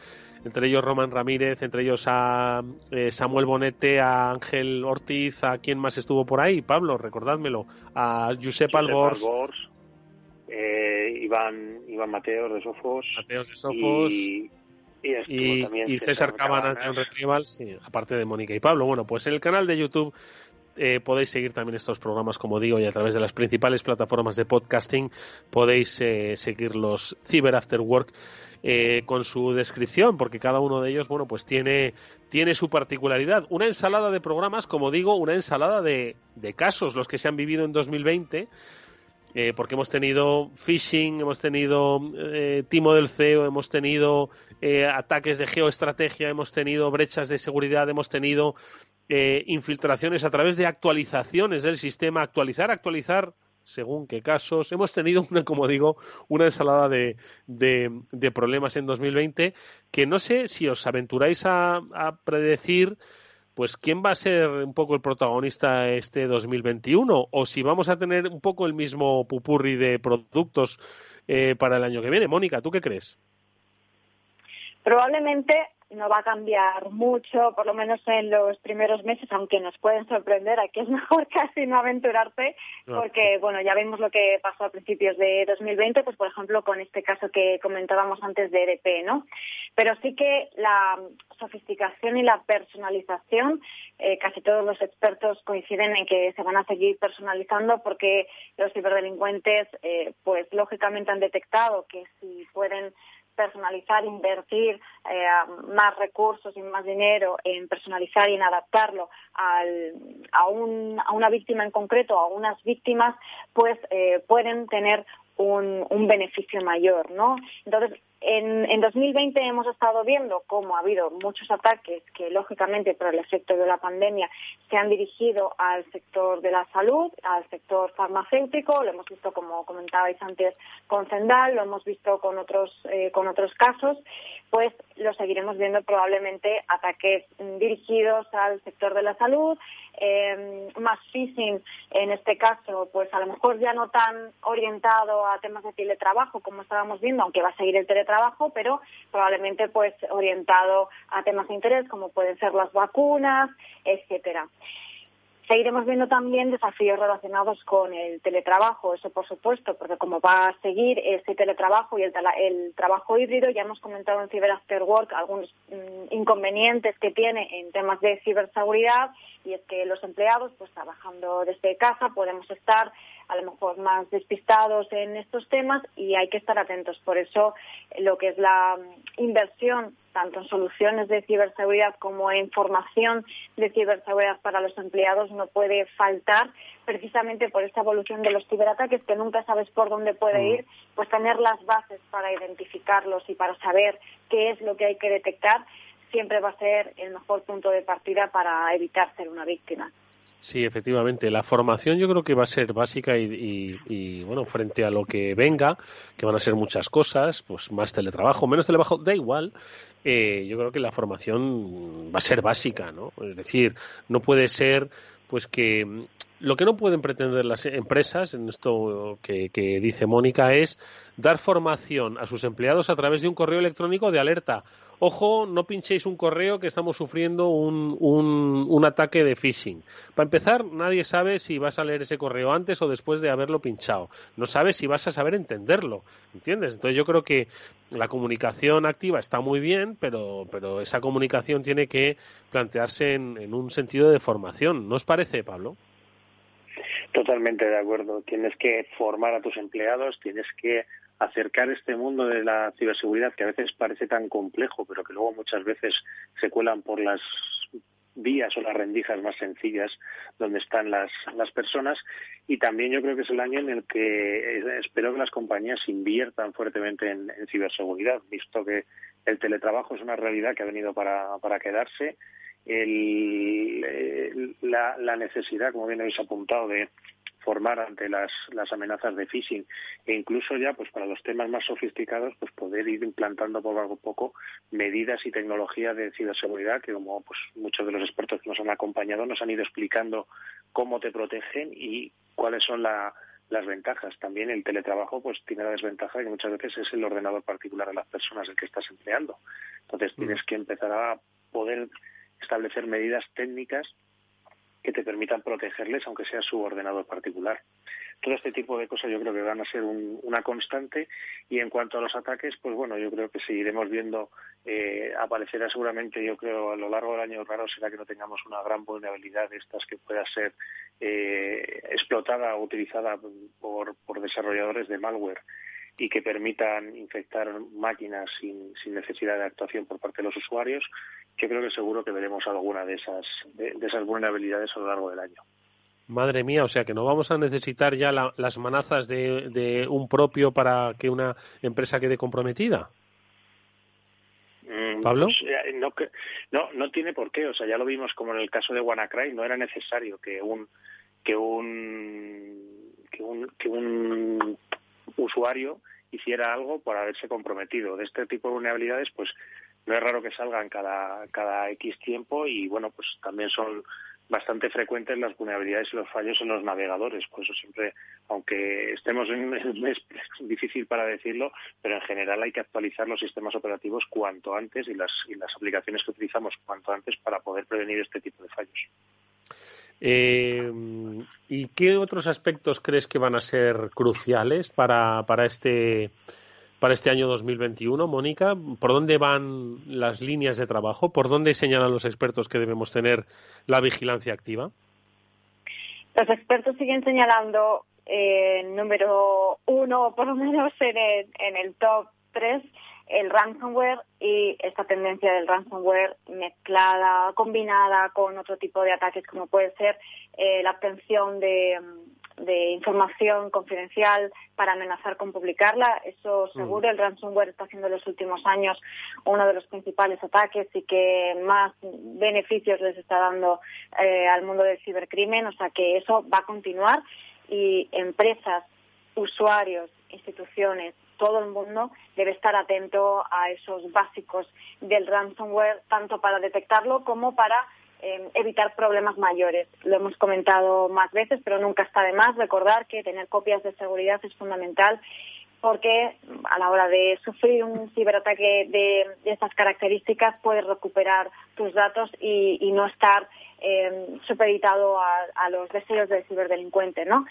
entre ellos Román Ramírez, entre ellos a eh, Samuel Bonete, a Ángel Ortiz, a quién más estuvo por ahí, Pablo, recordádmelo, a Josep, Albors, eh, Iván, Iván Mateos de Sofos, Mateos de Sofos. Y, César, Cabanas de Retrieval, sí, aparte de Mónica y Pablo. Bueno, pues en el canal de YouTube eh, podéis seguir también estos programas, como digo, y a través de las principales plataformas de podcasting podéis eh, seguir los Cyber After Work eh, con su descripción, porque cada uno de ellos, bueno, pues tiene, tiene su particularidad. Una ensalada de programas, como digo, una ensalada de, de casos, los que se han vivido en 2020. Eh, porque hemos tenido phishing, hemos tenido eh, timo del CEO, hemos tenido eh, ataques de geoestrategia, hemos tenido brechas de seguridad, hemos tenido infiltraciones a través de actualizaciones del sistema, actualizar, actualizar según qué casos. Hemos tenido, una, como digo, una ensalada de, de, problemas en 2020 que no sé si os aventuráis a, predecir pues quién va a ser un poco el protagonista este 2021 o si vamos a tener un poco el mismo pupurri de productos eh, para el año que viene. Mónica, ¿tú qué crees? Probablemente no va a cambiar mucho, por lo menos en los primeros meses, aunque nos pueden sorprender, aquí es [laughs] mejor casi no aventurarse, porque bueno, ya vimos lo que pasó a principios de 2020, pues por ejemplo con este caso que comentábamos antes de EDP, ¿no? Pero sí que la sofisticación y la personalización, eh, casi todos los expertos coinciden en que se van a seguir personalizando porque los ciberdelincuentes, eh, pues lógicamente han detectado que si pueden personalizar, invertir eh, más recursos y más dinero en personalizar y en adaptarlo al, a, un, a una víctima en concreto, a unas víctimas, pues eh, pueden tener un, un beneficio mayor, ¿no? Entonces, en, en 2020 hemos estado viendo cómo ha habido muchos ataques que, lógicamente, por el efecto de la pandemia, se han dirigido al sector de la salud, al sector farmacéutico. Lo hemos visto, como comentabais antes, con Zendal, lo hemos visto con otros, eh, con otros casos. Pues lo seguiremos viendo probablemente ataques dirigidos al sector de la salud, eh, más phishing en este caso, pues a lo mejor ya no tan orientado a temas de teletrabajo como estábamos viendo, aunque va a seguir el teletrabajo, pero probablemente pues orientado a temas de interés como pueden ser las vacunas, etcétera. Seguiremos viendo también desafíos relacionados con el teletrabajo, eso por supuesto, porque como va a seguir ese teletrabajo y el, trabajo híbrido, ya hemos comentado en Cyber After Work algunos mm, inconvenientes que tiene en temas de ciberseguridad y es que los empleados, pues trabajando desde casa, podemos estar a lo mejor más despistados en estos temas y hay que estar atentos. Por eso lo que es la mm, inversión tanto en soluciones de ciberseguridad como en formación de ciberseguridad para los empleados no puede faltar precisamente por esta evolución de los ciberataques que nunca sabes por dónde puede mm. ir, pues tener las bases para identificarlos y para saber qué es lo que hay que detectar siempre va a ser el mejor punto de partida para evitar ser una víctima. Sí, efectivamente. La formación yo creo que va a ser básica y, bueno, frente a lo que venga, que van a ser muchas cosas, pues más teletrabajo, menos teletrabajo, da igual. Eh, yo creo que la formación va a ser básica, ¿no? Es decir, no puede ser, pues que lo que no pueden pretender las empresas, en esto que, que dice Mónica, es dar formación a sus empleados a través de un correo electrónico de alerta ojo, no pinchéis un correo que estamos sufriendo un, un, ataque de phishing. Para empezar, nadie sabe si vas a leer ese correo antes o después de haberlo pinchado. No sabes si vas a saber entenderlo, ¿entiendes? Entonces yo creo que la comunicación activa está muy bien, pero, pero esa comunicación tiene que plantearse en, en un sentido de formación. ¿No os parece, Pablo? Totalmente de acuerdo. Tienes que formar a tus empleados, tienes que acercar este mundo de la ciberseguridad que a veces parece tan complejo, pero que luego muchas veces se cuelan por las vías o las rendijas más sencillas donde están las, las personas y también yo creo que es el año en el que eh, espero que las compañías inviertan fuertemente en, ciberseguridad, visto que el teletrabajo es una realidad que ha venido para, para quedarse. El, la, la, necesidad, como bien habéis apuntado, de formar ante las, las amenazas de phishing e incluso ya pues para los temas más sofisticados pues poder ir implantando poco a poco medidas y tecnología de ciberseguridad que como pues muchos de los expertos que nos han acompañado nos han ido explicando cómo te protegen y cuáles son las ventajas. También el teletrabajo pues tiene la desventaja de que muchas veces es el ordenador particular de las personas el que estás empleando. Entonces mm. tienes que empezar a poder establecer medidas técnicas que te permitan protegerles, aunque sea su ordenador particular. Todo este tipo de cosas yo creo que van a ser una constante y en cuanto a los ataques, pues bueno, yo creo que seguiremos viendo, eh, aparecerá seguramente, yo creo, a lo largo del año raro será que no tengamos una gran vulnerabilidad de estas que pueda ser eh, explotada o utilizada por desarrolladores de malware y que permitan infectar máquinas sin, necesidad de actuación por parte de los usuarios, yo creo que seguro que veremos alguna de esas, de, esas vulnerabilidades a lo largo del año. Madre mía, o sea que no vamos a necesitar ya las manazas de, un propio para que una empresa quede comprometida. Mm, Pablo. Pues, eh, no, no, no tiene por qué. O sea, ya lo vimos como en el caso de WannaCry, no era necesario que un que un que un, que un usuario hiciera algo por haberse comprometido. De este tipo de vulnerabilidades, pues no es raro que salgan cada, cada X tiempo y, bueno, pues también son bastante frecuentes las vulnerabilidades y los fallos en los navegadores. Por eso siempre, aunque estemos en un [laughs] mes difícil para decirlo, pero en general hay que actualizar los sistemas operativos cuanto antes y las, y las aplicaciones que utilizamos cuanto antes para poder prevenir este tipo de fallos. Eh, ¿Y qué otros aspectos crees que van a ser cruciales para, para este para este año 2021, Mónica? ¿Por dónde van las líneas de trabajo? ¿Por dónde señalan los expertos que debemos tener la vigilancia activa? Los expertos siguen señalando eh, número uno, por lo menos en el, en el top tres, el ransomware y esta tendencia del ransomware mezclada, combinada con otro tipo de ataques como puede ser eh, la obtención de, información confidencial para amenazar con publicarla. Eso mm. seguro, el ransomware está haciendo en los últimos años uno de los principales ataques y que más beneficios les está dando eh, al mundo del cibercrimen. O sea que eso va a continuar y empresas, usuarios, instituciones, todo el mundo debe estar atento a esos básicos del ransomware, tanto para detectarlo como para eh, evitar problemas mayores. Lo hemos comentado más veces, pero nunca está de más recordar que tener copias de seguridad es fundamental porque a la hora de sufrir un ciberataque de, estas características puedes recuperar tus datos y, no estar eh, supeditado a, a, los deseos del ciberdelincuente, ¿no?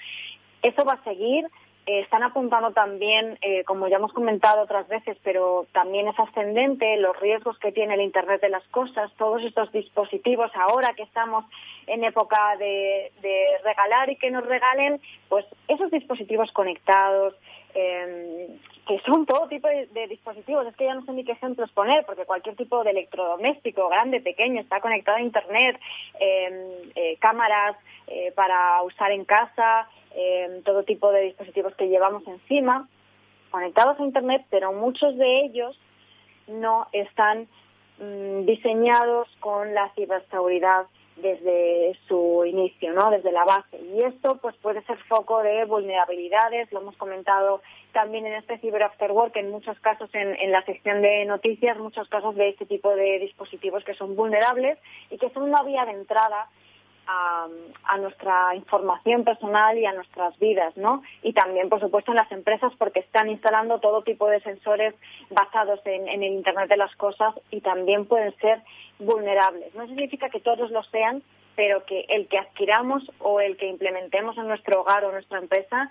Eso va a seguir. Eh, están apuntando también, eh, como ya hemos comentado otras veces, pero también es ascendente los riesgos que tiene el Internet de las cosas, todos estos dispositivos ahora que estamos en época de, regalar y que nos regalen, pues esos dispositivos conectados, em, que son todo tipo de, dispositivos, es que ya no sé ni qué ejemplos poner, porque cualquier tipo de electrodoméstico, grande, pequeño, está conectado a Internet, em, eh, cámaras para usar en casa, eh, todo tipo de dispositivos que llevamos encima, conectados a Internet, pero muchos de ellos no están mm, diseñados con la ciberseguridad desde su inicio, ¿no? Desde la base. Y esto pues puede ser foco de vulnerabilidades, lo hemos comentado también en este Cyber After Work, en muchos casos en, en, la sección de noticias, muchos casos de este tipo de dispositivos que son vulnerables y que son una vía de entrada a, nuestra información personal y a nuestras vidas, ¿no? Y también, por supuesto, en las empresas porque están instalando todo tipo de sensores basados en, el Internet de las cosas y también pueden ser vulnerables. No significa que todos lo sean, pero que el que adquiramos o el que implementemos en nuestro hogar o nuestra empresa,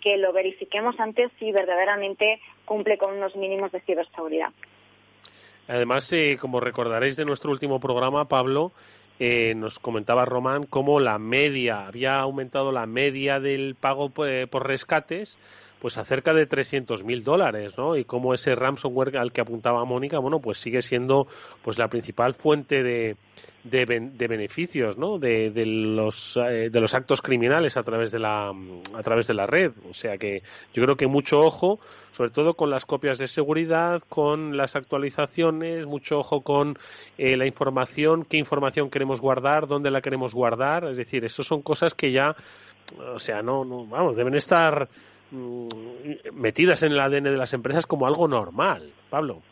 que lo verifiquemos antes si verdaderamente cumple con unos mínimos de ciberseguridad. Además, eh, como recordaréis de nuestro último programa, Pablo, eh, nos comentaba Román cómo la media, había aumentado la media del pago por rescates, pues acerca de 300.000 dólares, ¿no? Y como ese ransomware al que apuntaba Mónica, bueno, pues sigue siendo pues la principal fuente de, de, beneficios, ¿no? De, de los eh, de los actos criminales a través de la a través de la red. O sea que yo creo que mucho ojo, sobre todo con las copias de seguridad, con las actualizaciones, mucho ojo con eh, la información, qué información queremos guardar, dónde la queremos guardar. Es decir, eso son cosas que ya, o sea, no, no vamos, deben estar metidas en el ADN de las empresas como algo normal, Pablo.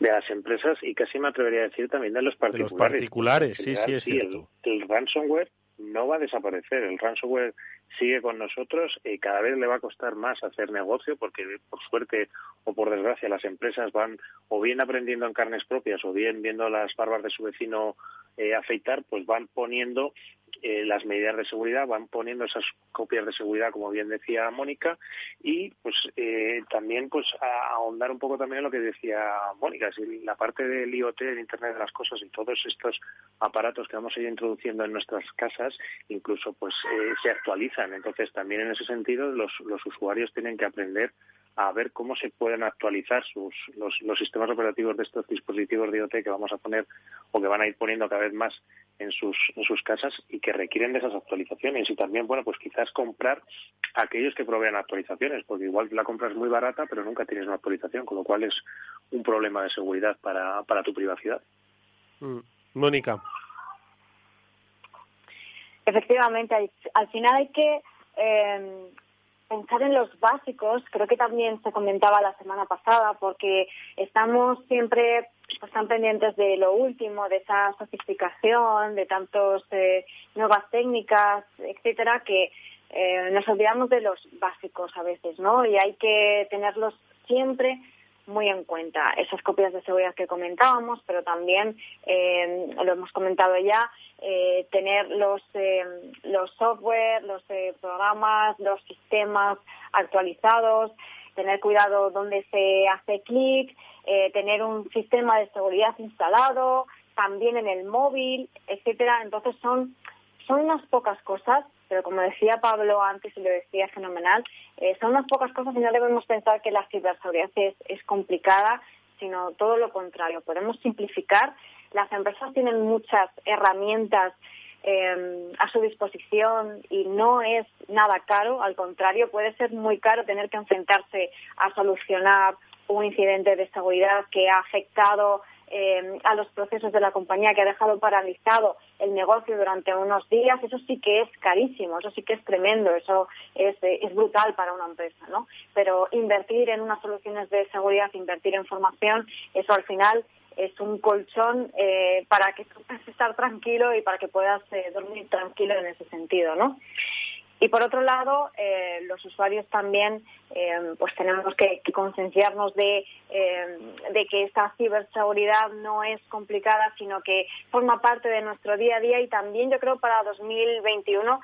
De las empresas y casi me atrevería a decir también de los particulares. De los particulares, sí, sí, es cierto. el, ransomware no va a desaparecer. El ransomware sigue con nosotros y cada vez le va a costar más hacer negocio porque, por suerte o por desgracia, las empresas van o bien aprendiendo en carnes propias o bien viendo las barbas de su vecino eh, afeitar, pues van poniendo eh, las medidas de seguridad, van poniendo esas copias de seguridad, como bien decía Mónica, y pues eh, también pues a ahondar un poco también en lo que decía Mónica, si la parte del IoT, el Internet de las cosas y todos estos aparatos que vamos a ir introduciendo en nuestras casas, incluso pues eh, se actualizan. Entonces también en ese sentido los, los usuarios tienen que aprender a ver cómo se pueden actualizar sus, los, los, sistemas operativos de estos dispositivos de IoT que vamos a poner o que van a ir poniendo cada vez más en sus, en sus casas y que requieren de esas actualizaciones. Y también, bueno, pues quizás comprar aquellos que provean actualizaciones, porque igual la compra es muy barata, pero nunca tienes una actualización, con lo cual es un problema de seguridad para, para tu privacidad. Mm. Mónica. Efectivamente, al, final hay que eh, pensar en los básicos, creo que también se comentaba la semana pasada, porque estamos siempre pues, tan pendientes de lo último, de esa sofisticación, de tantas eh, nuevas técnicas, etcétera, que eh, nos olvidamos de los básicos a veces, ¿no? Y hay que tenerlos siempre muy en cuenta esas copias de seguridad que comentábamos, pero también, eh, lo hemos comentado ya, eh, tener los, eh, los software, los programas, los sistemas actualizados, tener cuidado donde se hace clic, tener un sistema de seguridad instalado, también en el móvil, etcétera. Entonces son, son unas pocas cosas pero como decía Pablo antes y lo decía fenomenal, eh, son unas pocas cosas y no debemos pensar que la ciberseguridad es, complicada, sino todo lo contrario. Podemos simplificar. Las empresas tienen muchas herramientas eh, a su disposición y no es nada caro, al contrario, puede ser muy caro tener que enfrentarse a solucionar un incidente de seguridad que ha afectado eh, a los procesos de la compañía, que ha dejado paralizado el negocio durante unos días, eso sí que es carísimo, eso sí que es tremendo, eso es, es brutal para una empresa, ¿no? Pero invertir en unas soluciones de seguridad, invertir en formación, eso al final es un colchón eh, para que puedas estar tranquilo y para que puedas eh, dormir tranquilo en ese sentido, ¿no? Y por otro lado, eh, los usuarios también eh, pues tenemos que, concienciarnos de, eh, de, que esta ciberseguridad no es complicada, sino que forma parte de nuestro día a día. Y también yo creo para 2021,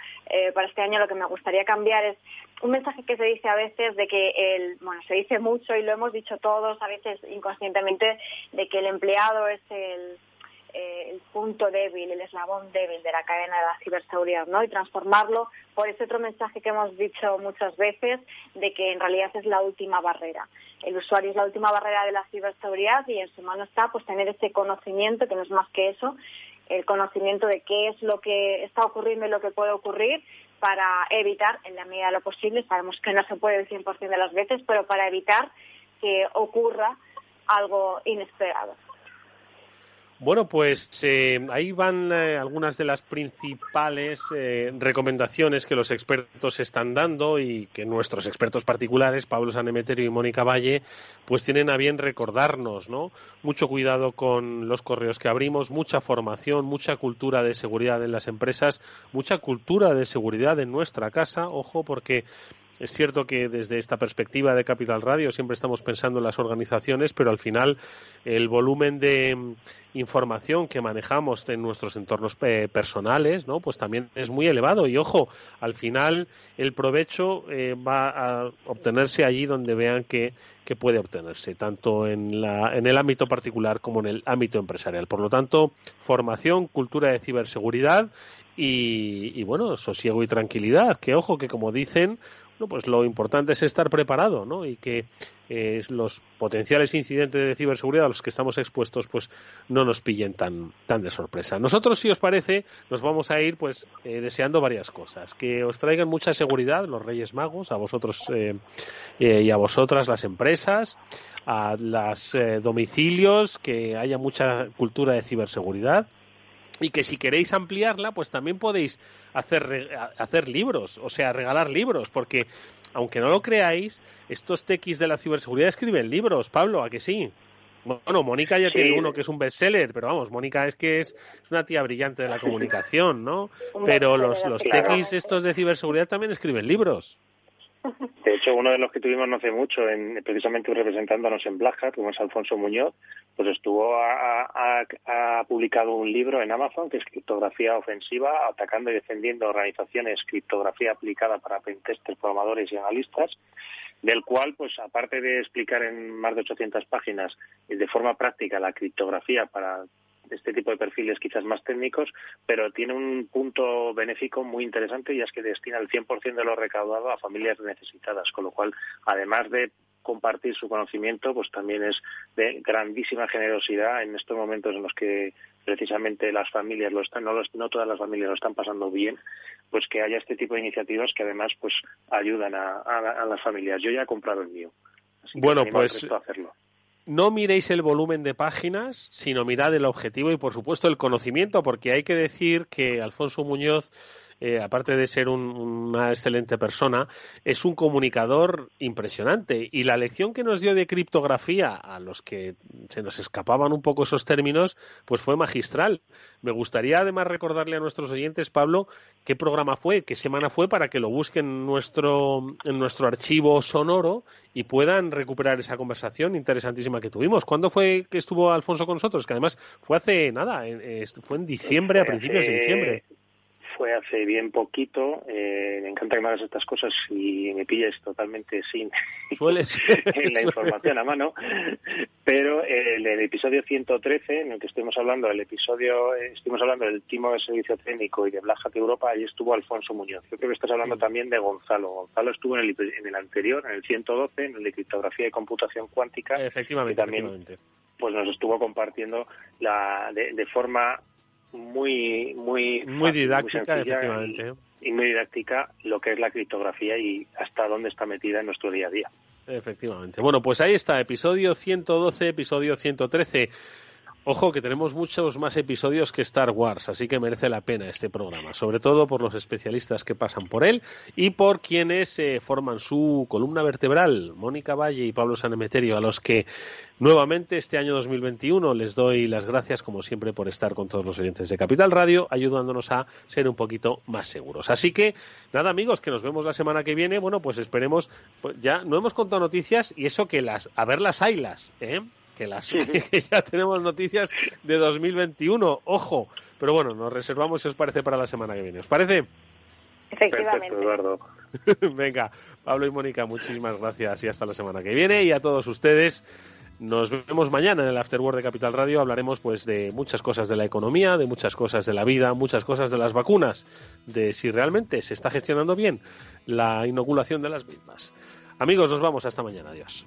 para este año lo que me gustaría cambiar es un mensaje que se dice a veces de que el, bueno, se dice mucho y lo hemos dicho todos a veces inconscientemente, de que el empleado es el eh, el punto débil, el eslabón débil de la cadena de la ciberseguridad, ¿no? Y transformarlo por ese otro mensaje que hemos dicho muchas veces de que en realidad es la última barrera. El usuario es la última barrera de la ciberseguridad y en su mano está pues tener ese conocimiento, que no es más que eso, el conocimiento de qué es lo que está ocurriendo y lo que puede ocurrir para evitar, en la medida de lo posible, sabemos que no se puede el 100% de las veces, pero para evitar que ocurra algo inesperado. Bueno, pues eh, ahí van eh, algunas de las principales eh, recomendaciones que los expertos están dando y que nuestros expertos particulares, Pablo Sanemeterio y Mónica Valle, pues tienen a bien recordarnos, ¿no? Mucho cuidado con los correos que abrimos, mucha formación, mucha cultura de seguridad en las empresas, mucha cultura de seguridad en nuestra casa, ojo, porque es cierto que desde esta perspectiva de Capital Radio siempre estamos pensando en las organizaciones, pero al final el volumen de mm, información que manejamos en nuestros entornos eh, personales, ¿no? Pues también es muy elevado y ojo, al final el provecho eh, va a obtenerse allí donde vean que, que puede obtenerse, tanto en, la, en el ámbito particular como en el ámbito empresarial. Por lo tanto, formación, cultura de ciberseguridad y, y bueno, sosiego y tranquilidad. Que ojo, que como dicen, pues lo importante es estar preparado, ¿no? Y que eh, los potenciales incidentes de ciberseguridad a los que estamos expuestos, pues no nos pillen tan, tan de sorpresa. Nosotros, si os parece, nos vamos a ir, pues, eh, deseando varias cosas. Que os traigan mucha seguridad los Reyes Magos, a vosotros eh, y a vosotras las empresas, a los domicilios, que haya mucha cultura de ciberseguridad y que si queréis ampliarla, pues también podéis hacer, hacer libros, o sea, regalar libros, porque aunque no lo creáis, estos tequis de la ciberseguridad escriben libros, Pablo, ¿a que sí? Bueno, Mónica ya tiene uno que es un bestseller, pero vamos, Mónica es que es, una tía brillante de la [laughs] comunicación, ¿no? Pero los, los tequis estos de ciberseguridad también escriben libros. [laughs] De hecho, uno de los que tuvimos no hace mucho, en, precisamente representándonos en Black Hat, como es Alfonso Muñoz, pues estuvo ha, publicado un libro en Amazon que es criptografía ofensiva, atacando y defendiendo organizaciones, criptografía aplicada para pentesters, programadores y analistas, del cual, pues aparte de explicar en más de 800 páginas de forma práctica la criptografía para este tipo de perfiles quizás más técnicos, pero tiene un punto benéfico muy interesante y es que destina el 100% de lo recaudado a familias necesitadas, con lo cual, además de compartir su conocimiento, pues también es de grandísima generosidad en estos momentos en los que precisamente las familias lo están, no, no todas las familias lo están pasando bien, pues que haya este tipo de iniciativas que además pues ayudan a, las familias. Yo ya he comprado el mío. bueno, pues hacerlo no miréis el volumen de páginas, sino mirad el objetivo y, por supuesto, el conocimiento, porque hay que decir que Alfonso Muñoz eh, aparte de ser una excelente persona, es un comunicador impresionante. Y la lección que nos dio de criptografía, a los que se nos escapaban un poco esos términos, pues fue magistral. Me gustaría además recordarle a nuestros oyentes, Pablo, qué programa fue, qué semana fue, para que lo busquen en nuestro, en nuestro archivo sonoro y puedan recuperar esa conversación interesantísima que tuvimos. ¿Cuándo fue que estuvo Alfonso con nosotros? Que además fue hace nada, fue en diciembre, a principios de diciembre fue hace bien poquito. Eh, me encanta que me hagas estas cosas y me pilles totalmente sin [laughs] la información a mano. Pero el, el, episodio 113, en el que estuvimos hablando, el episodio, eh, estuvimos hablando del timo de servicio técnico y de Black Hat Europa, ahí estuvo Alfonso Muñoz. Yo creo que estás hablando también de Gonzalo. Gonzalo estuvo en el, en el anterior, en el 112, en el de criptografía y computación cuántica. Efectivamente, también, Pues nos estuvo compartiendo la, de, de forma muy muy muy didáctica efectivamente y, muy didáctica lo que es la criptografía y hasta dónde está metida en nuestro día a día. Efectivamente. Bueno pues ahí está episodio 112 episodio 113 Ojo que tenemos muchos más episodios que Star Wars, así que merece la pena este programa, sobre todo por los especialistas que pasan por él y por quienes eh, forman su columna vertebral, Mónica Valle y Pablo Sanemeterio, a los que nuevamente este año 2021 les doy las gracias como siempre por estar con todos los oyentes de Capital Radio, ayudándonos a ser un poquito más seguros. Así que nada amigos, que nos vemos la semana que viene, bueno pues esperemos, pues ya no hemos contado noticias y eso que las, a ver las haylas, ¿eh? Que, las, [laughs] que ya tenemos noticias de 2021, ojo. Pero bueno, nos reservamos si os parece para la semana que viene. ¿Os parece? Efectivamente. Eduardo. [laughs] Venga, Pablo y Mónica, muchísimas gracias y hasta la semana que viene. Y a todos ustedes, nos vemos mañana en el Afterword de Capital Radio. Hablaremos pues de muchas cosas de la economía, de muchas cosas de la vida, muchas cosas de las vacunas, de si realmente se está gestionando bien la inoculación de las mismas. Amigos, nos vamos hasta mañana. Adiós.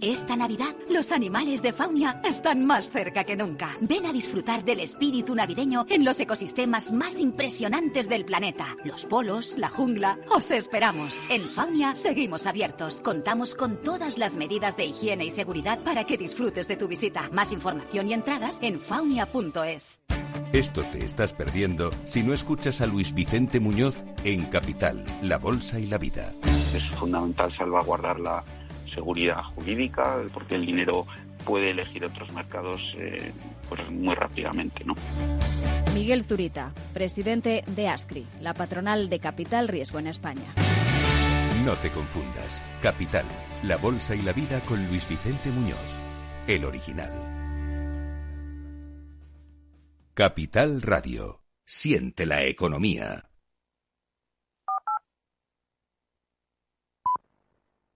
Esta Navidad, los animales de Faunia están más cerca que nunca. Ven a disfrutar del espíritu navideño en los ecosistemas más impresionantes del planeta. Los polos, la jungla. Os esperamos. En Faunia seguimos abiertos. Contamos con todas las medidas de higiene y seguridad para que disfrutes de tu visita. Más información y entradas en faunia.es. Esto te estás perdiendo si no escuchas a Luis Vicente Muñoz en Capital, La Bolsa y la Vida. Es fundamental salvaguardar la seguridad jurídica, porque el dinero puede elegir otros mercados eh, pues muy rápidamente. ¿no? Miguel Zurita, presidente de ASCRI, la patronal de Capital Riesgo en España. No te confundas. Capital, la bolsa y la vida con Luis Vicente Muñoz, el original. Capital Radio. Siente la economía.